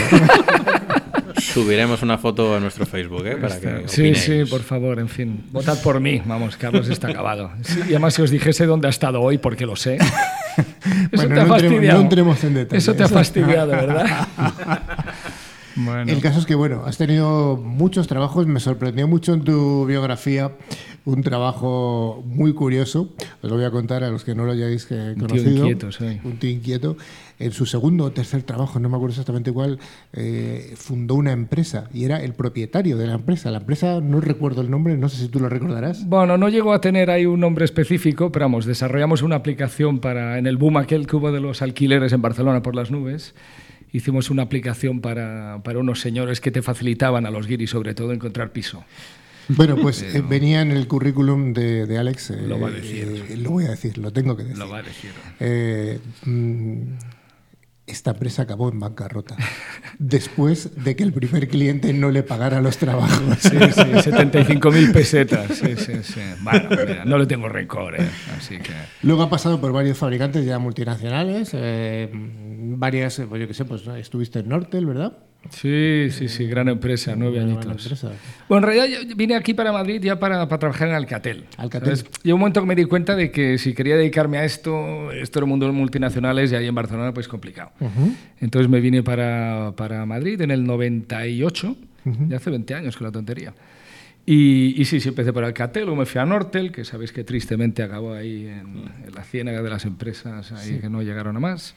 Subiremos una foto a nuestro Facebook ¿eh? para que sí, opinéis. sí, por favor, en fin. Votad por mí, vamos, Carlos está acabado. Sí, y además, si os dijese dónde ha estado hoy, porque lo sé. Eso Bueno, te ha no entremos- fastidiado. no entremos en detalles. Eso te ha fastidiado, ¿verdad? bueno. El caso es que, bueno, has tenido muchos trabajos. Me sorprendió mucho en tu biografía un trabajo muy curioso. Os lo voy a contar a los que no lo hayáis eh, Un tío conocido. inquieto, sí. Un tío inquieto. En su segundo o tercer trabajo, no me acuerdo exactamente cuál, eh, fundó una empresa y era el propietario de la empresa. La empresa, no recuerdo el nombre, no sé si tú lo recordarás. Bueno, no llegó a tener ahí un nombre específico, pero vamos, desarrollamos una aplicación para, en el boom aquel que hubo de los alquileres en Barcelona por las nubes, hicimos una aplicación para, para unos señores que te facilitaban a los guiris, sobre todo, encontrar piso. Bueno, pues eh, venía en el currículum de, de Alex. eh, Lo va a decir. eh, lo voy a decir, lo tengo que decir. Lo va a decir. Esta empresa acabó en bancarrota después de que el primer cliente no le pagara los trabajos. Sí, sí, 75.000 pesetas. Sí, sí, sí. Bueno, mira, no le tengo rencor, ¿eh? Así que... Luego ha pasado por varios fabricantes ya multinacionales, eh, varias, pues yo qué sé, pues estuviste en Nortel, ¿verdad? Sí, sí, sí, gran empresa, nueve Una añitos. buena empresa. Bueno, en realidad yo vine aquí para Madrid ya para, para trabajar en Alcatel. Alcatel. Llegó un momento que me di cuenta de que si quería dedicarme a esto, esto era un mundo multinacionales y ahí en Barcelona pues complicado. Entonces me vine para, para Madrid en el 98, ya hace 20 años que la tontería. Y, y sí, sí, empecé por Alcatel, luego me fui a Nortel, que sabéis que tristemente acabó ahí en, en la ciénaga de las empresas ahí que no llegaron a más.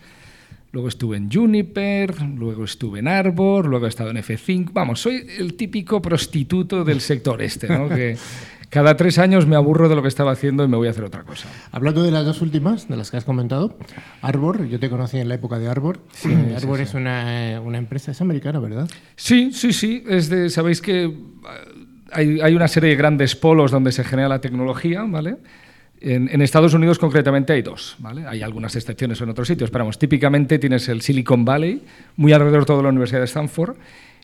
Luego estuve en Juniper, luego estuve en Arbor, luego he estado en F5. Vamos, soy el típico prostituto del sector este, ¿no? que cada tres años me aburro de lo que estaba haciendo y me voy a hacer otra cosa. Hablando de las dos últimas, de las que has comentado, Arbor, yo te conocí en la época de Arbor. Eh, Arbor es una, una empresa, es americana, ¿verdad? Sí, sí, sí. Es de, Sabéis que hay, hay una serie de grandes polos donde se genera la tecnología, ¿vale? En, en Estados Unidos concretamente hay dos, ¿vale? Hay algunas excepciones en otros sitios, pero vamos, típicamente tienes el Silicon Valley, muy alrededor de toda la Universidad de Stanford,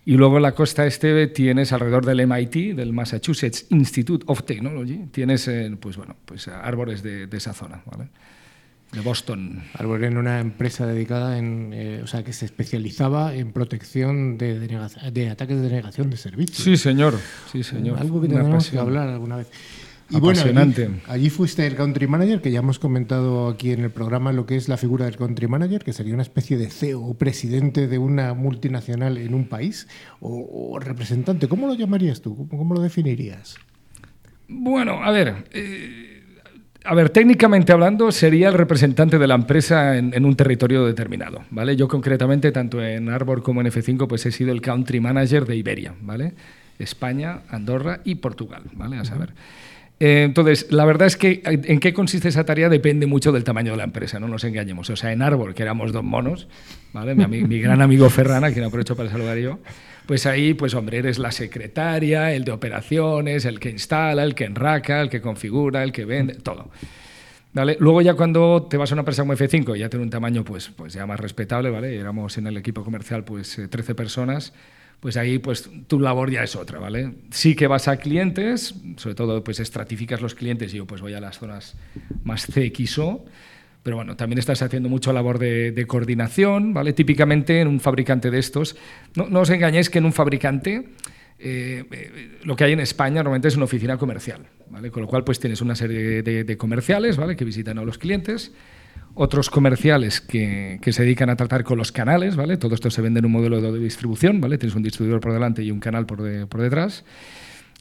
y luego en la costa este tienes alrededor del MIT, del Massachusetts Institute of Technology, tienes, eh, pues bueno, pues árboles de, de esa zona, ¿vale? De Boston. Arbor era una empresa dedicada en, eh, o sea, que se especializaba en protección de, denega- de ataques de denegación de servicios. Sí, señor. Sí, señor. Algo que tenemos que hablar alguna vez. Y bueno, allí, fuiste el country manager, que ya hemos comentado aquí en el programa lo que es la figura del country manager, que sería una especie de CEO o presidente de una multinacional en un país, o, o representante. ¿Cómo lo llamarías tú? ¿Cómo, cómo lo definirías? Bueno, a ver, eh, A ver, técnicamente hablando, sería el representante de la empresa en, en, un territorio determinado, ¿vale? Yo concretamente, tanto en Arbor como en F5, pues he sido el country manager de Iberia, ¿vale? España, Andorra y Portugal, ¿vale? A saber. Eh, entonces, la verdad es que en qué consiste esa tarea depende mucho del tamaño de la empresa, no nos engañemos. O sea, en Arbor, que éramos dos monos, ¿vale? Mi, gran amigo Ferrana, quien aprovecho para saludar yo, pues ahí, pues hombre, eres la secretaria, el de operaciones, el que instala, el que enraca, el que configura, el que vende, todo. ¿Vale? Luego ya cuando te vas a una empresa como F5, ya tiene un tamaño pues, pues ya más respetable, ¿vale? Éramos en el equipo comercial pues 13 eh, personas, pues ahí pues tu labor ya es otra, ¿vale? Sí que vas a clientes, sobre todo pues estratificas los clientes y yo pues voy a las zonas más CXO, pero bueno, también estás haciendo mucha labor de, coordinación, ¿vale? Típicamente en un fabricante de estos, no, no os engañéis que en un fabricante eh, eh, lo que hay en España normalmente es una oficina comercial, ¿vale? Con lo cual pues tienes una serie de, de comerciales, ¿vale? Que visitan a los clientes, otros comerciales que, que, se dedican a tratar con los canales, ¿vale? Todo esto se vende en un modelo de distribución, ¿vale? Tienes un distribuidor por delante y un canal por, de, por detrás.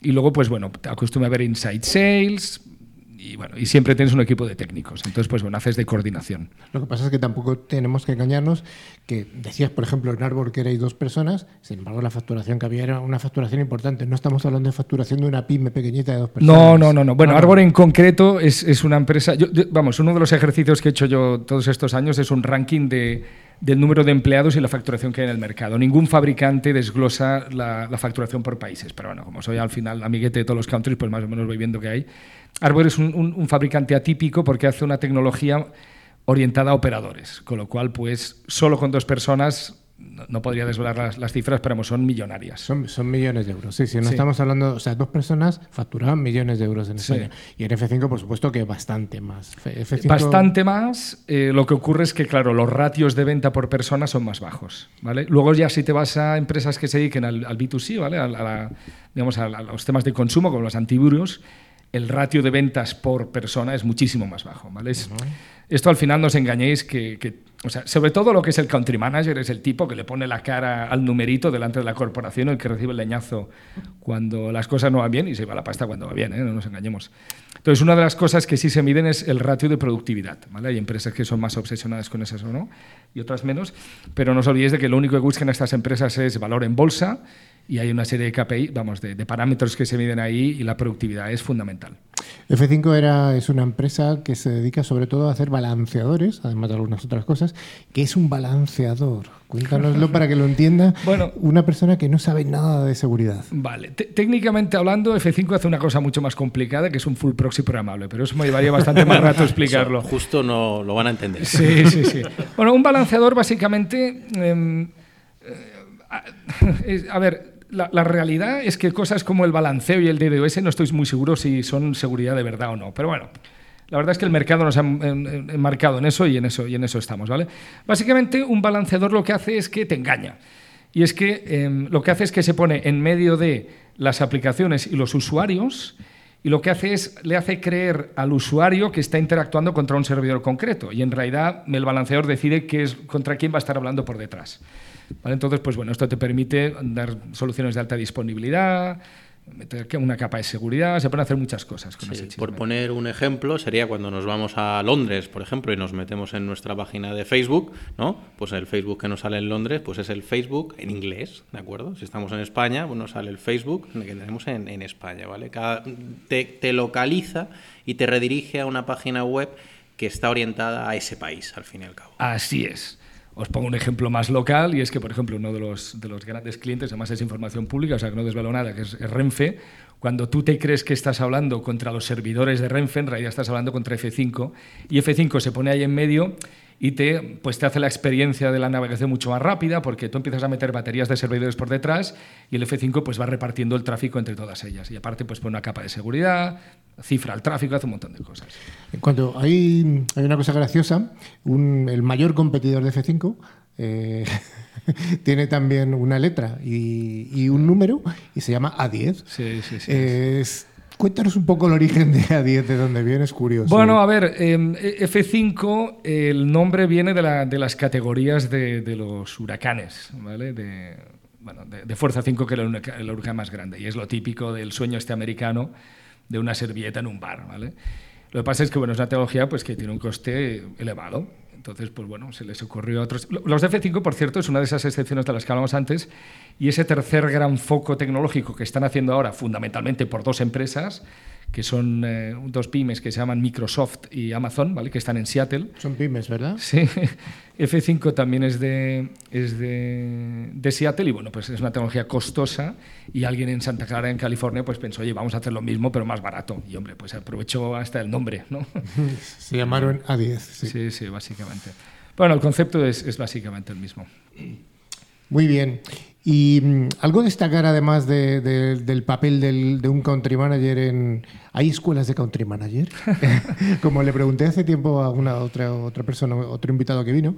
Y luego, pues bueno, acostumbra a ver inside sales, y bueno, y siempre tienes un equipo de técnicos. Entonces, pues bueno, haces de coordinación. Lo que pasa es que tampoco tenemos que engañarnos que decías, por ejemplo, en Arbor que erais dos personas, sin embargo, la facturación que había era una facturación importante. No estamos hablando de facturación de una pyme pequeñita de dos personas. No, no, no. no. Bueno, no, Arbor en concreto es, es una empresa. Yo, yo, vamos, uno de los ejercicios que he hecho yo todos estos años es un ranking de del número de empleados y la facturación que hay en el mercado. Ningún fabricante desglosa la, la, facturación por países, pero bueno, como soy al final amiguete de todos los countries, pues más o menos voy viendo que hay. Arbor es un, un, un fabricante atípico porque hace una tecnología orientada a operadores, con lo cual, pues, solo con dos personas no, podría desvelar las, las, cifras, pero son millonarias. Son, son millones de euros, sí, sí. No sí. estamos hablando, o sea, dos personas facturaban millones de euros en España. Sí. Y en F5, por supuesto, que bastante más. F5... Bastante más. Eh, lo que ocurre es que, claro, los ratios de venta por persona son más bajos. ¿vale? Luego, ya si te vas a empresas que se dediquen al, al B2C, ¿vale? A, a, la, digamos, a, los temas de consumo, como los antivirus, el ratio de ventas por persona es muchísimo más bajo. ¿vale? Es, uh -huh. Esto al final no os engañéis que, que o sea, sobre todo lo que es el country manager es el tipo que le pone la cara al numerito delante de la corporación, el que recibe el leñazo cuando las cosas no van bien y se va la pasta cuando va bien, ¿eh? no nos engañemos. Entonces, una de las cosas que sí se miden es el ratio de productividad. ¿vale? Hay empresas que son más obsesionadas con eso ¿no? y otras menos, pero no os olvidéis de que lo único que buscan estas empresas es valor en bolsa y hay una serie de KPI, vamos, de, de, parámetros que se miden ahí y la productividad es fundamental. F5 era, es una empresa que se dedica sobre todo a hacer balanceadores, además de algunas otras cosas. ¿Qué es un balanceador? Cuéntanoslo para que lo entienda bueno, una persona que no sabe nada de seguridad. Vale, T técnicamente hablando, F5 hace una cosa mucho más complicada que es un full proxy programable, pero eso me llevaría bastante más rato explicarlo. Eso justo no lo van a entender. Sí, sí, sí. Bueno, un balanceador básicamente... Eh, eh, a ver, la, realidad es que cosas como el balanceo y el DDoS no estoy muy seguro si son seguridad de verdad o no. Pero bueno, la verdad es que el mercado nos ha enmarcado en eso y en eso, y en eso estamos. ¿vale? Básicamente, un balanceador lo que hace es que te engaña. Y es que eh, lo que hace es que se pone en medio de las aplicaciones y los usuarios y lo que hace es le hace creer al usuario que está interactuando contra un servidor concreto y en realidad el balanceador decide que es contra quién va a estar hablando por detrás. ¿Vale? Entonces, pues bueno, esto te permite dar soluciones de alta disponibilidad, meter una capa de seguridad, se pueden hacer muchas cosas con sí. Por poner un ejemplo, sería cuando nos vamos a Londres, por ejemplo, y nos metemos en nuestra página de Facebook, ¿no? Pues el Facebook que nos sale en Londres, pues es el Facebook en inglés, ¿de acuerdo? Si estamos en España, pues nos sale el Facebook que tenemos en, en España, ¿vale? Cada, te, te localiza y te redirige a una página web que está orientada a ese país, al fin y al cabo. Así es. Os pongo un ejemplo más local y es que, por ejemplo, uno de los, de los grandes clientes, además es información pública, o sea que no desvelo nada, que es, es Renfe, cuando tú te crees que estás hablando contra los servidores de Renfe, en realidad estás hablando contra F5 y F5 se pone ahí en medio y te, pues te hace la experiencia de la navegación mucho más rápida porque tú empiezas a meter baterías de servidores por detrás y el F5 pues va repartiendo el tráfico entre todas ellas. Y aparte pues pone una capa de seguridad, cifra el tráfico, hace un montón de cosas. Cuando hay, hay una cosa graciosa, un, el mayor competidor de F5 eh, tiene también una letra y, y, un número y se llama A10. Sí, sí, sí. Es, Cuéntanos un poco el origen de A10, de dónde viene, es curioso. Bueno, a ver, eh, F5, el nombre viene de, la, de las categorías de, de, los huracanes, ¿vale? De, bueno, de, de Fuerza 5, que era el, huracán más grande, y es lo típico del sueño este americano de una servilleta en un bar, ¿vale? Lo que pasa es que bueno, es una tecnología pues, que tiene un coste elevado. Entonces, pues bueno, se les ocurrió a otros. Los de F5, por cierto, es una de esas excepciones de las que hablamos antes. Y ese tercer gran foco tecnológico que están haciendo ahora, fundamentalmente por dos empresas, que son eh, dos pymes que se llaman Microsoft y Amazon, ¿vale? que están en Seattle. Son pymes, ¿verdad? Sí, F5 también es de, es de, de, Seattle y bueno, pues es una tecnología costosa y alguien en Santa Clara, en California, pues pensó, oye, vamos a hacer lo mismo pero más barato. Y hombre, pues aprovechó hasta el nombre, ¿no? Se llamaron A10. Sí, sí, sí básicamente. Bueno, el concepto es, es básicamente el mismo. Muy bien. Y mm, algo destacar además de, de, del papel del, de un country manager en... ¿Hay escuelas de country manager? Como le pregunté hace tiempo a una otra, otra persona, otro invitado que vino,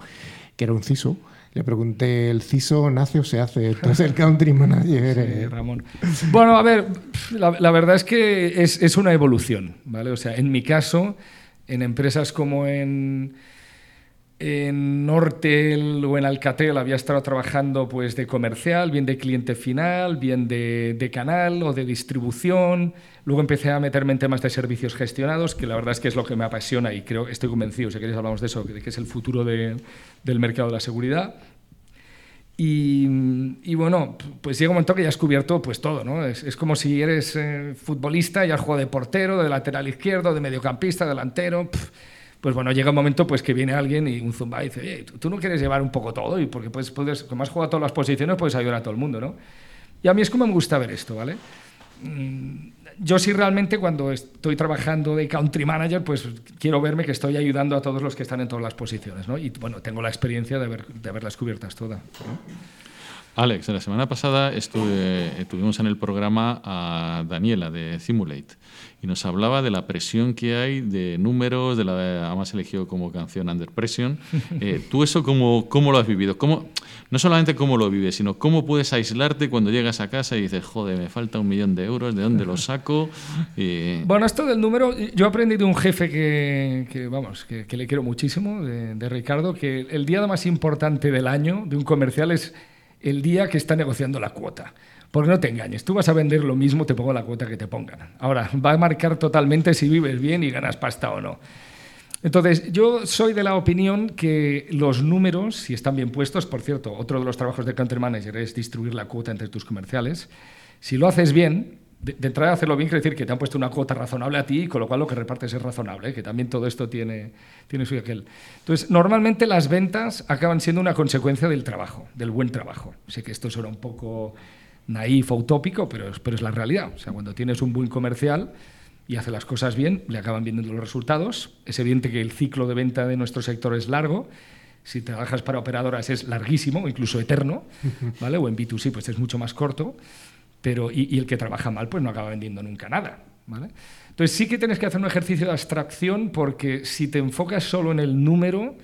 que era un CISO, le pregunté, ¿el CISO nace o se hace? Entonces el country manager... Ramón. Bueno, a ver, la, la verdad es que es, es, una evolución, ¿vale? O sea, en mi caso, en empresas como en en Nortel o en Alcatel había estado trabajando pues de comercial, bien de cliente final, bien de, de, canal o de distribución. Luego empecé a meterme en temas de servicios gestionados, que la verdad es que es lo que me apasiona y creo, estoy convencido, si queréis hablamos de eso, de que es el futuro de, del mercado de la seguridad. Y, y, bueno, pues llega un momento que ya has cubierto pues todo, ¿no? Es, es como si eres eh, futbolista y has jugado de portero, de lateral izquierdo, de mediocampista, delantero... Pff, pues bueno, llega un momento pues que viene alguien y un zumba y dice, oye, ¿tú no quieres llevar un poco todo? Y porque pues, puedes, como has jugado todas las posiciones, puedes ayudar a todo el mundo, ¿no? Y a mí es como me gusta ver esto, ¿vale? Yo sí realmente cuando estoy trabajando de country manager, pues quiero verme que estoy ayudando a todos los que están en todas las posiciones, ¿no? Y bueno, tengo la experiencia de, ver, de haberlas cubiertas todas. ¿no? Alex, la semana pasada estuve, tuvimos en el programa a Daniela de Simulate y nos hablaba de la presión que hay de números, de la además elegido como canción Under Pressure. Eh, ¿Tú eso cómo, cómo lo has vivido? ¿Cómo, no solamente cómo lo vives, sino cómo puedes aislarte cuando llegas a casa y dices, joder, me falta un millón de euros, ¿de dónde lo saco? Y... Bueno, esto del número, yo aprendí de un jefe que, que vamos, que, que, le quiero muchísimo, de, de Ricardo, que el día más importante del año de un comercial es el día que está negociando la cuota. Porque no te engañes, tú vas a vender lo mismo, te pongo la cuota que te pongan. Ahora, va a marcar totalmente si vives bien y ganas pasta o no. Entonces, yo soy de la opinión que los números, si están bien puestos, por cierto, otro de los trabajos de country manager es distribuir la cuota entre tus comerciales, si lo haces bien, de, de entrada hacerlo bien quiere decir que te han puesto una cuota razonable a ti, con lo cual lo que repartes es razonable, ¿eh? que también todo esto tiene, tiene su y aquel. Entonces, normalmente las ventas acaban siendo una consecuencia del trabajo, del buen trabajo. Sé que esto suena un poco naif o utópico, pero, pero es la realidad. O sea, cuando tienes un buen comercial y hace las cosas bien, le acaban viendo los resultados. Es evidente que el ciclo de venta de nuestro sector es largo. Si trabajas para operadoras es larguísimo, incluso eterno, ¿vale? O en B2C pues es mucho más corto, pero y, y el que trabaja mal pues no acaba vendiendo nunca nada, ¿vale? Entonces sí que tienes que hacer un ejercicio de abstracción porque si te enfocas solo en el número,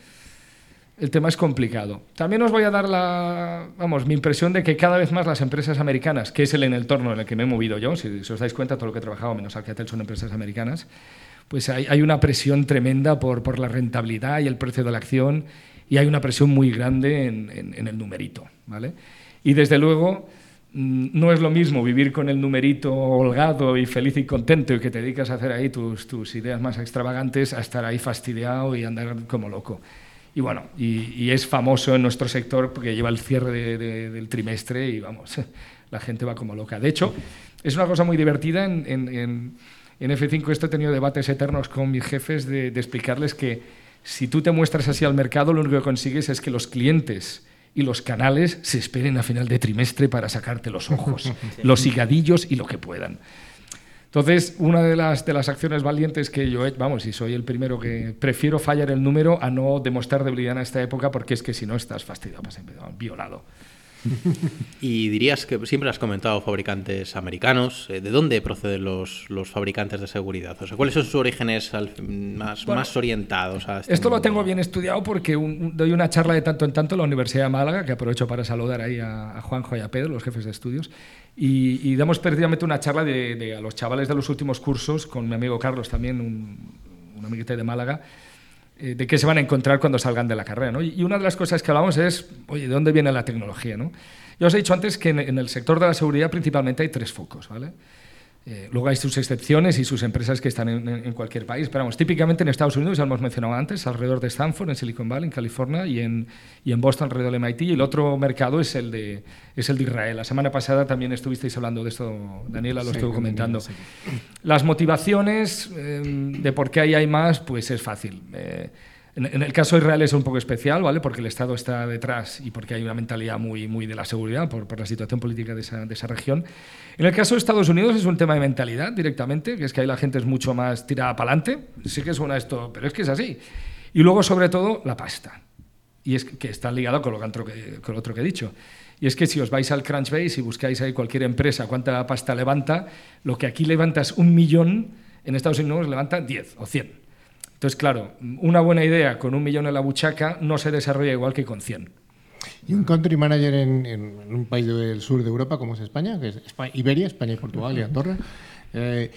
el tema es complicado. También os voy a dar la, vamos, mi impresión de que cada vez más las empresas americanas, que es el en el entorno en el que me he movido yo, si, si os dais cuenta, todo lo que he trabajado, menos Alcatel, son empresas americanas, pues hay, hay, una presión tremenda por, por la rentabilidad y el precio de la acción y hay una presión muy grande en, en, en el numerito, ¿vale? Y desde luego no es lo mismo vivir con el numerito holgado y feliz y contento y que te dedicas a hacer ahí tus, tus ideas más extravagantes a estar ahí fastidiado y andar como loco. Y bueno, y, es famoso en nuestro sector porque lleva el cierre de, de, del trimestre y vamos, la gente va como loca. De hecho, es una cosa muy divertida. En, en, en, en F5 esto he tenido debates eternos con mis jefes de, de, explicarles que si tú te muestras así al mercado, lo único que consigues es que los clientes y los canales se esperen a final de trimestre para sacarte los ojos, los higadillos y lo que puedan. Entonces, una de las, de las acciones valientes que yo he, vamos, y soy el primero que prefiero fallar el número a no demostrar debilidad en esta época, porque es que si no estás fastidiado, vas violado. y dirías que siempre has comentado fabricantes americanos. ¿De dónde proceden los, los fabricantes de seguridad? O sea, ¿cuáles son sus orígenes al, más, bueno, más orientados a este Esto mundo? lo tengo bien estudiado porque un, doy una charla de tanto en tanto en la Universidad de Málaga, que aprovecho para saludar ahí a, a Juanjo y a Pedro, los jefes de estudios. Y, y damos precisamente una charla de, de, a los chavales de los últimos cursos, con mi amigo Carlos también, un, un amiguete de Málaga, eh, de qué se van a encontrar cuando salgan de la carrera. ¿no? Y una de las cosas que hablamos es, oye, ¿de dónde viene la tecnología? ¿no? Ya os he dicho antes que en, en, el sector de la seguridad principalmente hay tres focos. ¿vale? Eh, luego hay sus excepciones y sus empresas que están en, cualquier país. Pero vamos, típicamente en Estados Unidos, ya lo hemos mencionado antes, alrededor de Stanford, en Silicon Valley, en California, y en, y en Boston, alrededor de MIT. Y el otro mercado es el, de, es el de Israel. La semana pasada también estuvisteis hablando de esto, Daniela lo Sí, estuvo comentando. Las motivaciones eh, de por qué ahí hay más, pues es fácil. Eh, en, el caso de Israel es un poco especial, ¿vale? Porque el Estado está detrás y porque hay una mentalidad muy, muy de la seguridad por, por la situación política de esa, región. En el caso de Estados Unidos es un tema de mentalidad directamente, que es que ahí la gente es mucho más tirada para adelante. Sí que suena esto, pero es que es así. Y luego, sobre todo, la pasta. Y es que está ligado con lo, otro que, que he dicho. Y es que si os vais al Crunchbase y buscáis ahí cualquier empresa cuánta pasta levanta, lo que aquí levantas un millón, en Estados Unidos levanta 10 o 100. Entonces, claro, una buena idea con un millón en la buchaca no se desarrolla igual que con 100. Y un country manager en, en- un país del sur de Europa como es España, que es Iberia, España y Portugal y Andorra, eh,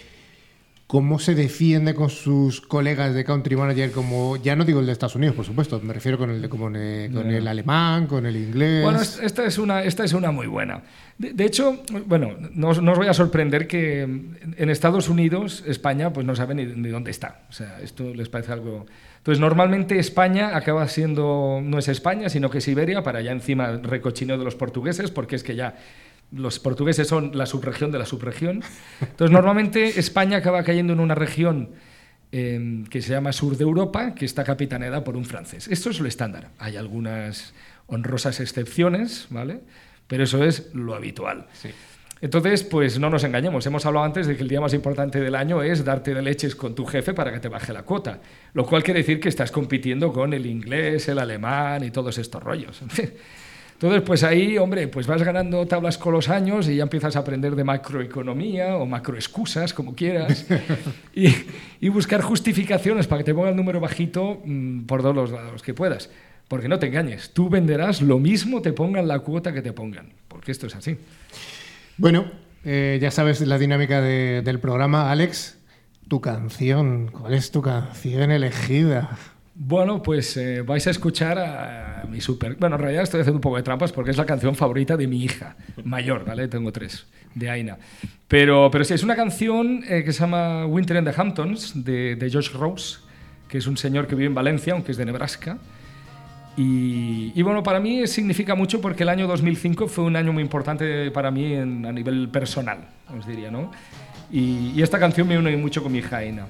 ¿cómo se defiende con sus colegas de country manager como, ya no digo el de Estados Unidos, por supuesto, me refiero con el, de, como ne- con el alemán, con el inglés? Bueno, es- esta es una, esta es una muy buena. De, de hecho, bueno, no, os- no os voy a sorprender que en Estados Unidos, España, pues no sabe ni, ni dónde está. O sea, esto les parece algo... Entonces, normalmente España acaba siendo, no es España, sino que es Iberia, para allá encima recochineo de los portugueses, porque es que ya los portugueses son la subregión de la subregión. Entonces, normalmente España acaba cayendo en una región eh, que se llama sur de Europa, que está capitaneada por un francés. Esto es lo estándar. Hay algunas honrosas excepciones, ¿vale? Pero eso es lo habitual. Entonces, pues no nos engañemos. Hemos hablado antes de que el día más importante del año es darte de leches con tu jefe para que te baje la cuota. Lo cual quiere decir que estás compitiendo con el inglés, el alemán y todos estos rollos. Entonces, pues ahí, hombre, pues vas ganando tablas con los años y ya empiezas a aprender de macroeconomía o macroexcusas, como quieras, y, y buscar justificaciones para que te ponga el número bajito mm, por todos los lados que puedas. Porque no te engañes, tú venderás lo mismo te pongan la cuota que te pongan, porque esto es así. Bueno, eh, ya sabes la dinámica de- del programa. Alex, tu canción, ¿cuál es tu canción elegida? Bueno, pues eh, vais a escuchar a mi super... Bueno, en realidad estoy haciendo un poco de trampas porque es la canción favorita de mi hija mayor, ¿vale? Tengo tres, de Aina. Pero, pero sí, es una canción eh, que se llama Winter in the Hamptons, de, de Josh Rose, que es un señor que vive en Valencia, aunque es de Nebraska. Y, y bueno, para mí significa mucho porque el año 2005 fue un año muy importante para mí en- a nivel personal, os diría, ¿no? Y, y esta canción me une mucho con mi hija Aina.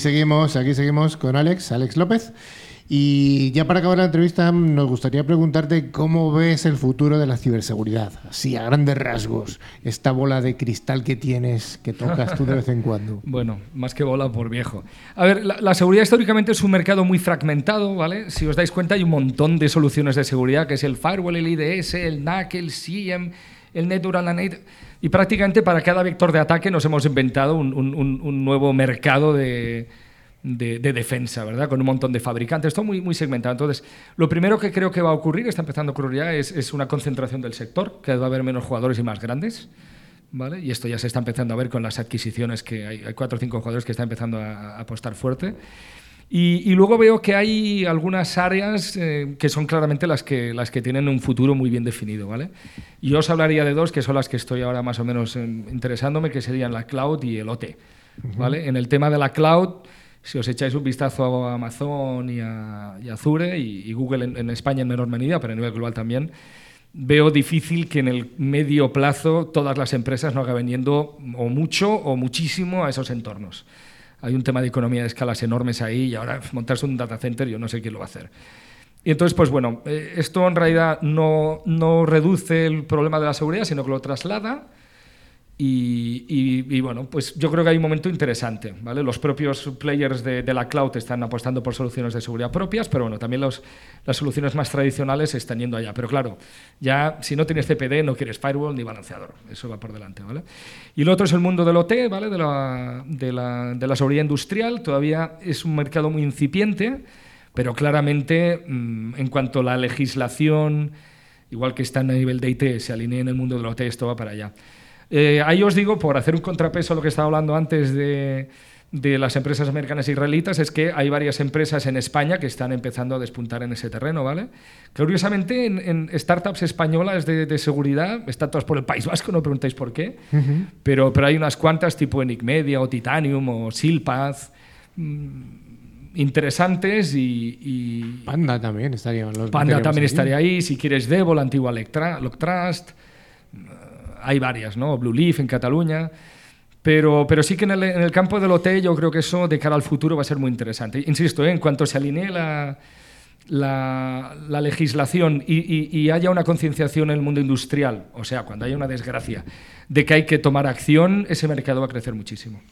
Seguimos, aquí seguimos con Alex, Alex López. Y ya para acabar la entrevista, nos gustaría preguntarte cómo ves el futuro de la ciberseguridad, así a grandes rasgos, esta bola de cristal que tienes, que tocas tú de vez en cuando. Bueno, más que bola por viejo. A ver, la, seguridad históricamente es un mercado muy fragmentado, ¿vale? Si os dais cuenta, hay un montón de soluciones de seguridad, que es el firewall, el IDS, el NAC, el SIEM, el Network Analytics. Y prácticamente para cada vector de ataque nos hemos inventado un, un- un- nuevo mercado de, de- de defensa, ¿verdad? Con un montón de fabricantes, todo muy, muy segmentado. Entonces, lo primero que creo que va a ocurrir, está empezando a ocurrir ya, es, es una concentración del sector, que va a haber menos jugadores y más grandes. ¿Vale? Y esto ya se está empezando a ver con las adquisiciones, que hay, hay cuatro o cinco jugadores que están empezando a, a apostar fuerte. Y, y luego veo que hay algunas áreas eh, que son claramente las que, las que tienen un futuro muy bien definido. ¿vale? Yo os hablaría de dos, que son las que estoy ahora más o menos eh, interesándome, que serían la cloud y el OT. ¿vale? En el tema de la cloud, si os echáis un vistazo a Amazon y a, y a Azure y, y Google en, en España en menor medida, pero a nivel global también, veo difícil que en el medio plazo todas las empresas no acaben yendo o mucho o muchísimo a esos entornos. Hay un tema de economía de escalas enormes ahí y ahora montarse un data center yo no sé quién lo va a hacer. Y entonces, pues bueno, eh, esto en realidad no, no reduce el problema de la seguridad, sino que lo traslada. Y, bueno, pues yo creo que hay un momento interesante, ¿vale? Los propios players de, la cloud están apostando por soluciones de seguridad propias, pero bueno, también las soluciones más tradicionales están yendo allá. Pero claro, ya si no tienes CPD no quieres firewall ni balanceador, eso va por delante, ¿vale? Y lo otro es el mundo del OT, ¿vale? De la, de la, de la seguridad industrial, todavía es un mercado muy incipiente, pero claramente mm, en cuanto a la legislación, igual que está a nivel de IT, se alinea en el mundo del OT, esto va para allá. Eh, ahí os digo, por hacer un contrapeso a lo que estaba hablando antes de, de las empresas americanas e israelitas, es que hay varias empresas en España que están empezando a despuntar en ese terreno, ¿vale? Curiosamente, en, en startups españolas de, de seguridad, están todas por el País Vasco, no preguntéis por qué, pero, pero hay unas cuantas tipo Enigmedia o Titanium o Silpath, mm, interesantes y, y Panda también estaría. los Panda también aquí. estaría ahí, si quieres Devo, la antigua Lectra- Loctrust, hay varias, ¿no? Blue Leaf en Cataluña. Pero, pero sí que en el, campo del hotel yo creo que eso de cara al futuro va a ser muy interesante. Insisto, ¿eh? en cuanto se alinee la, la, la legislación y haya una concienciación en el mundo industrial, o sea, cuando haya una desgracia, de que hay que tomar acción, ese mercado va a crecer muchísimo.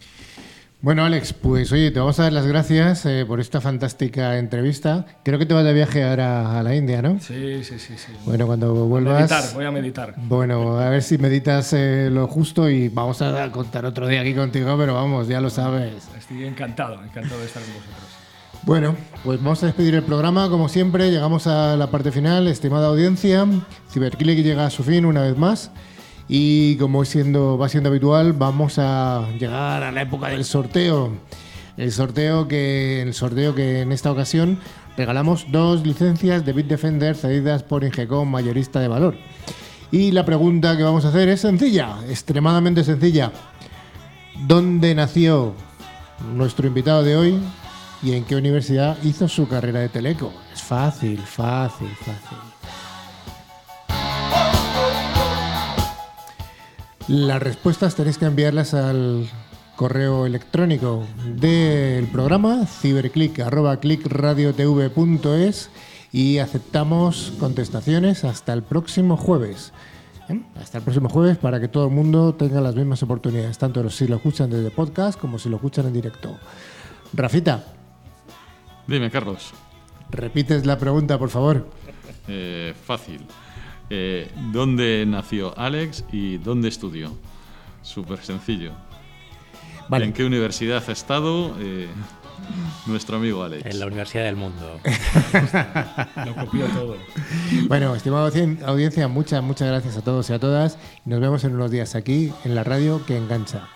Bueno, Alex, pues oye, te vamos a dar las gracias eh, por esta fantástica entrevista. Creo que te vas de viaje ahora a la India, ¿no? Sí, sí, sí. sí. Bueno, cuando vuelvas. Meditar, voy a meditar. Bueno, a ver si meditas eh, lo justo y vamos a contar otro día aquí contigo, pero vamos, ya lo sabes. Estoy encantado, encantado de estar con vosotros. Bueno, pues vamos a despedir el programa, como siempre, llegamos a la parte final, estimada audiencia. Ciberclick llega a su fin una vez más. Y como siendo, va siendo habitual, vamos a llegar a la época del sorteo. El sorteo que, el sorteo que en esta ocasión regalamos dos licencias de Bitdefender cedidas por Ingecom mayorista de valor. Y la pregunta que vamos a hacer es sencilla, extremadamente sencilla. ¿Dónde nació nuestro invitado de hoy y en qué universidad hizo su carrera de teleco? Es fácil, fácil, fácil. Las respuestas tenéis que enviarlas al correo electrónico del programa ciberclick.clickradiotv.es y aceptamos contestaciones hasta el próximo jueves. ¿eh? Hasta el próximo jueves para que todo el mundo tenga las mismas oportunidades, tanto si lo escuchan desde podcast como si lo escuchan en directo. Rafita, Dime, Carlos. repites la pregunta, por favor. Eh, fácil. Eh, ¿Dónde nació Alex y dónde estudió? Súper sencillo. Vale. ¿En qué universidad ha estado eh, nuestro amigo Alex? En la Universidad del Mundo. Lo copió todo. Bueno, estimado audien- audiencia, muchas, muchas gracias a todos y a todas. Nos vemos en unos días aquí en la radio que engancha.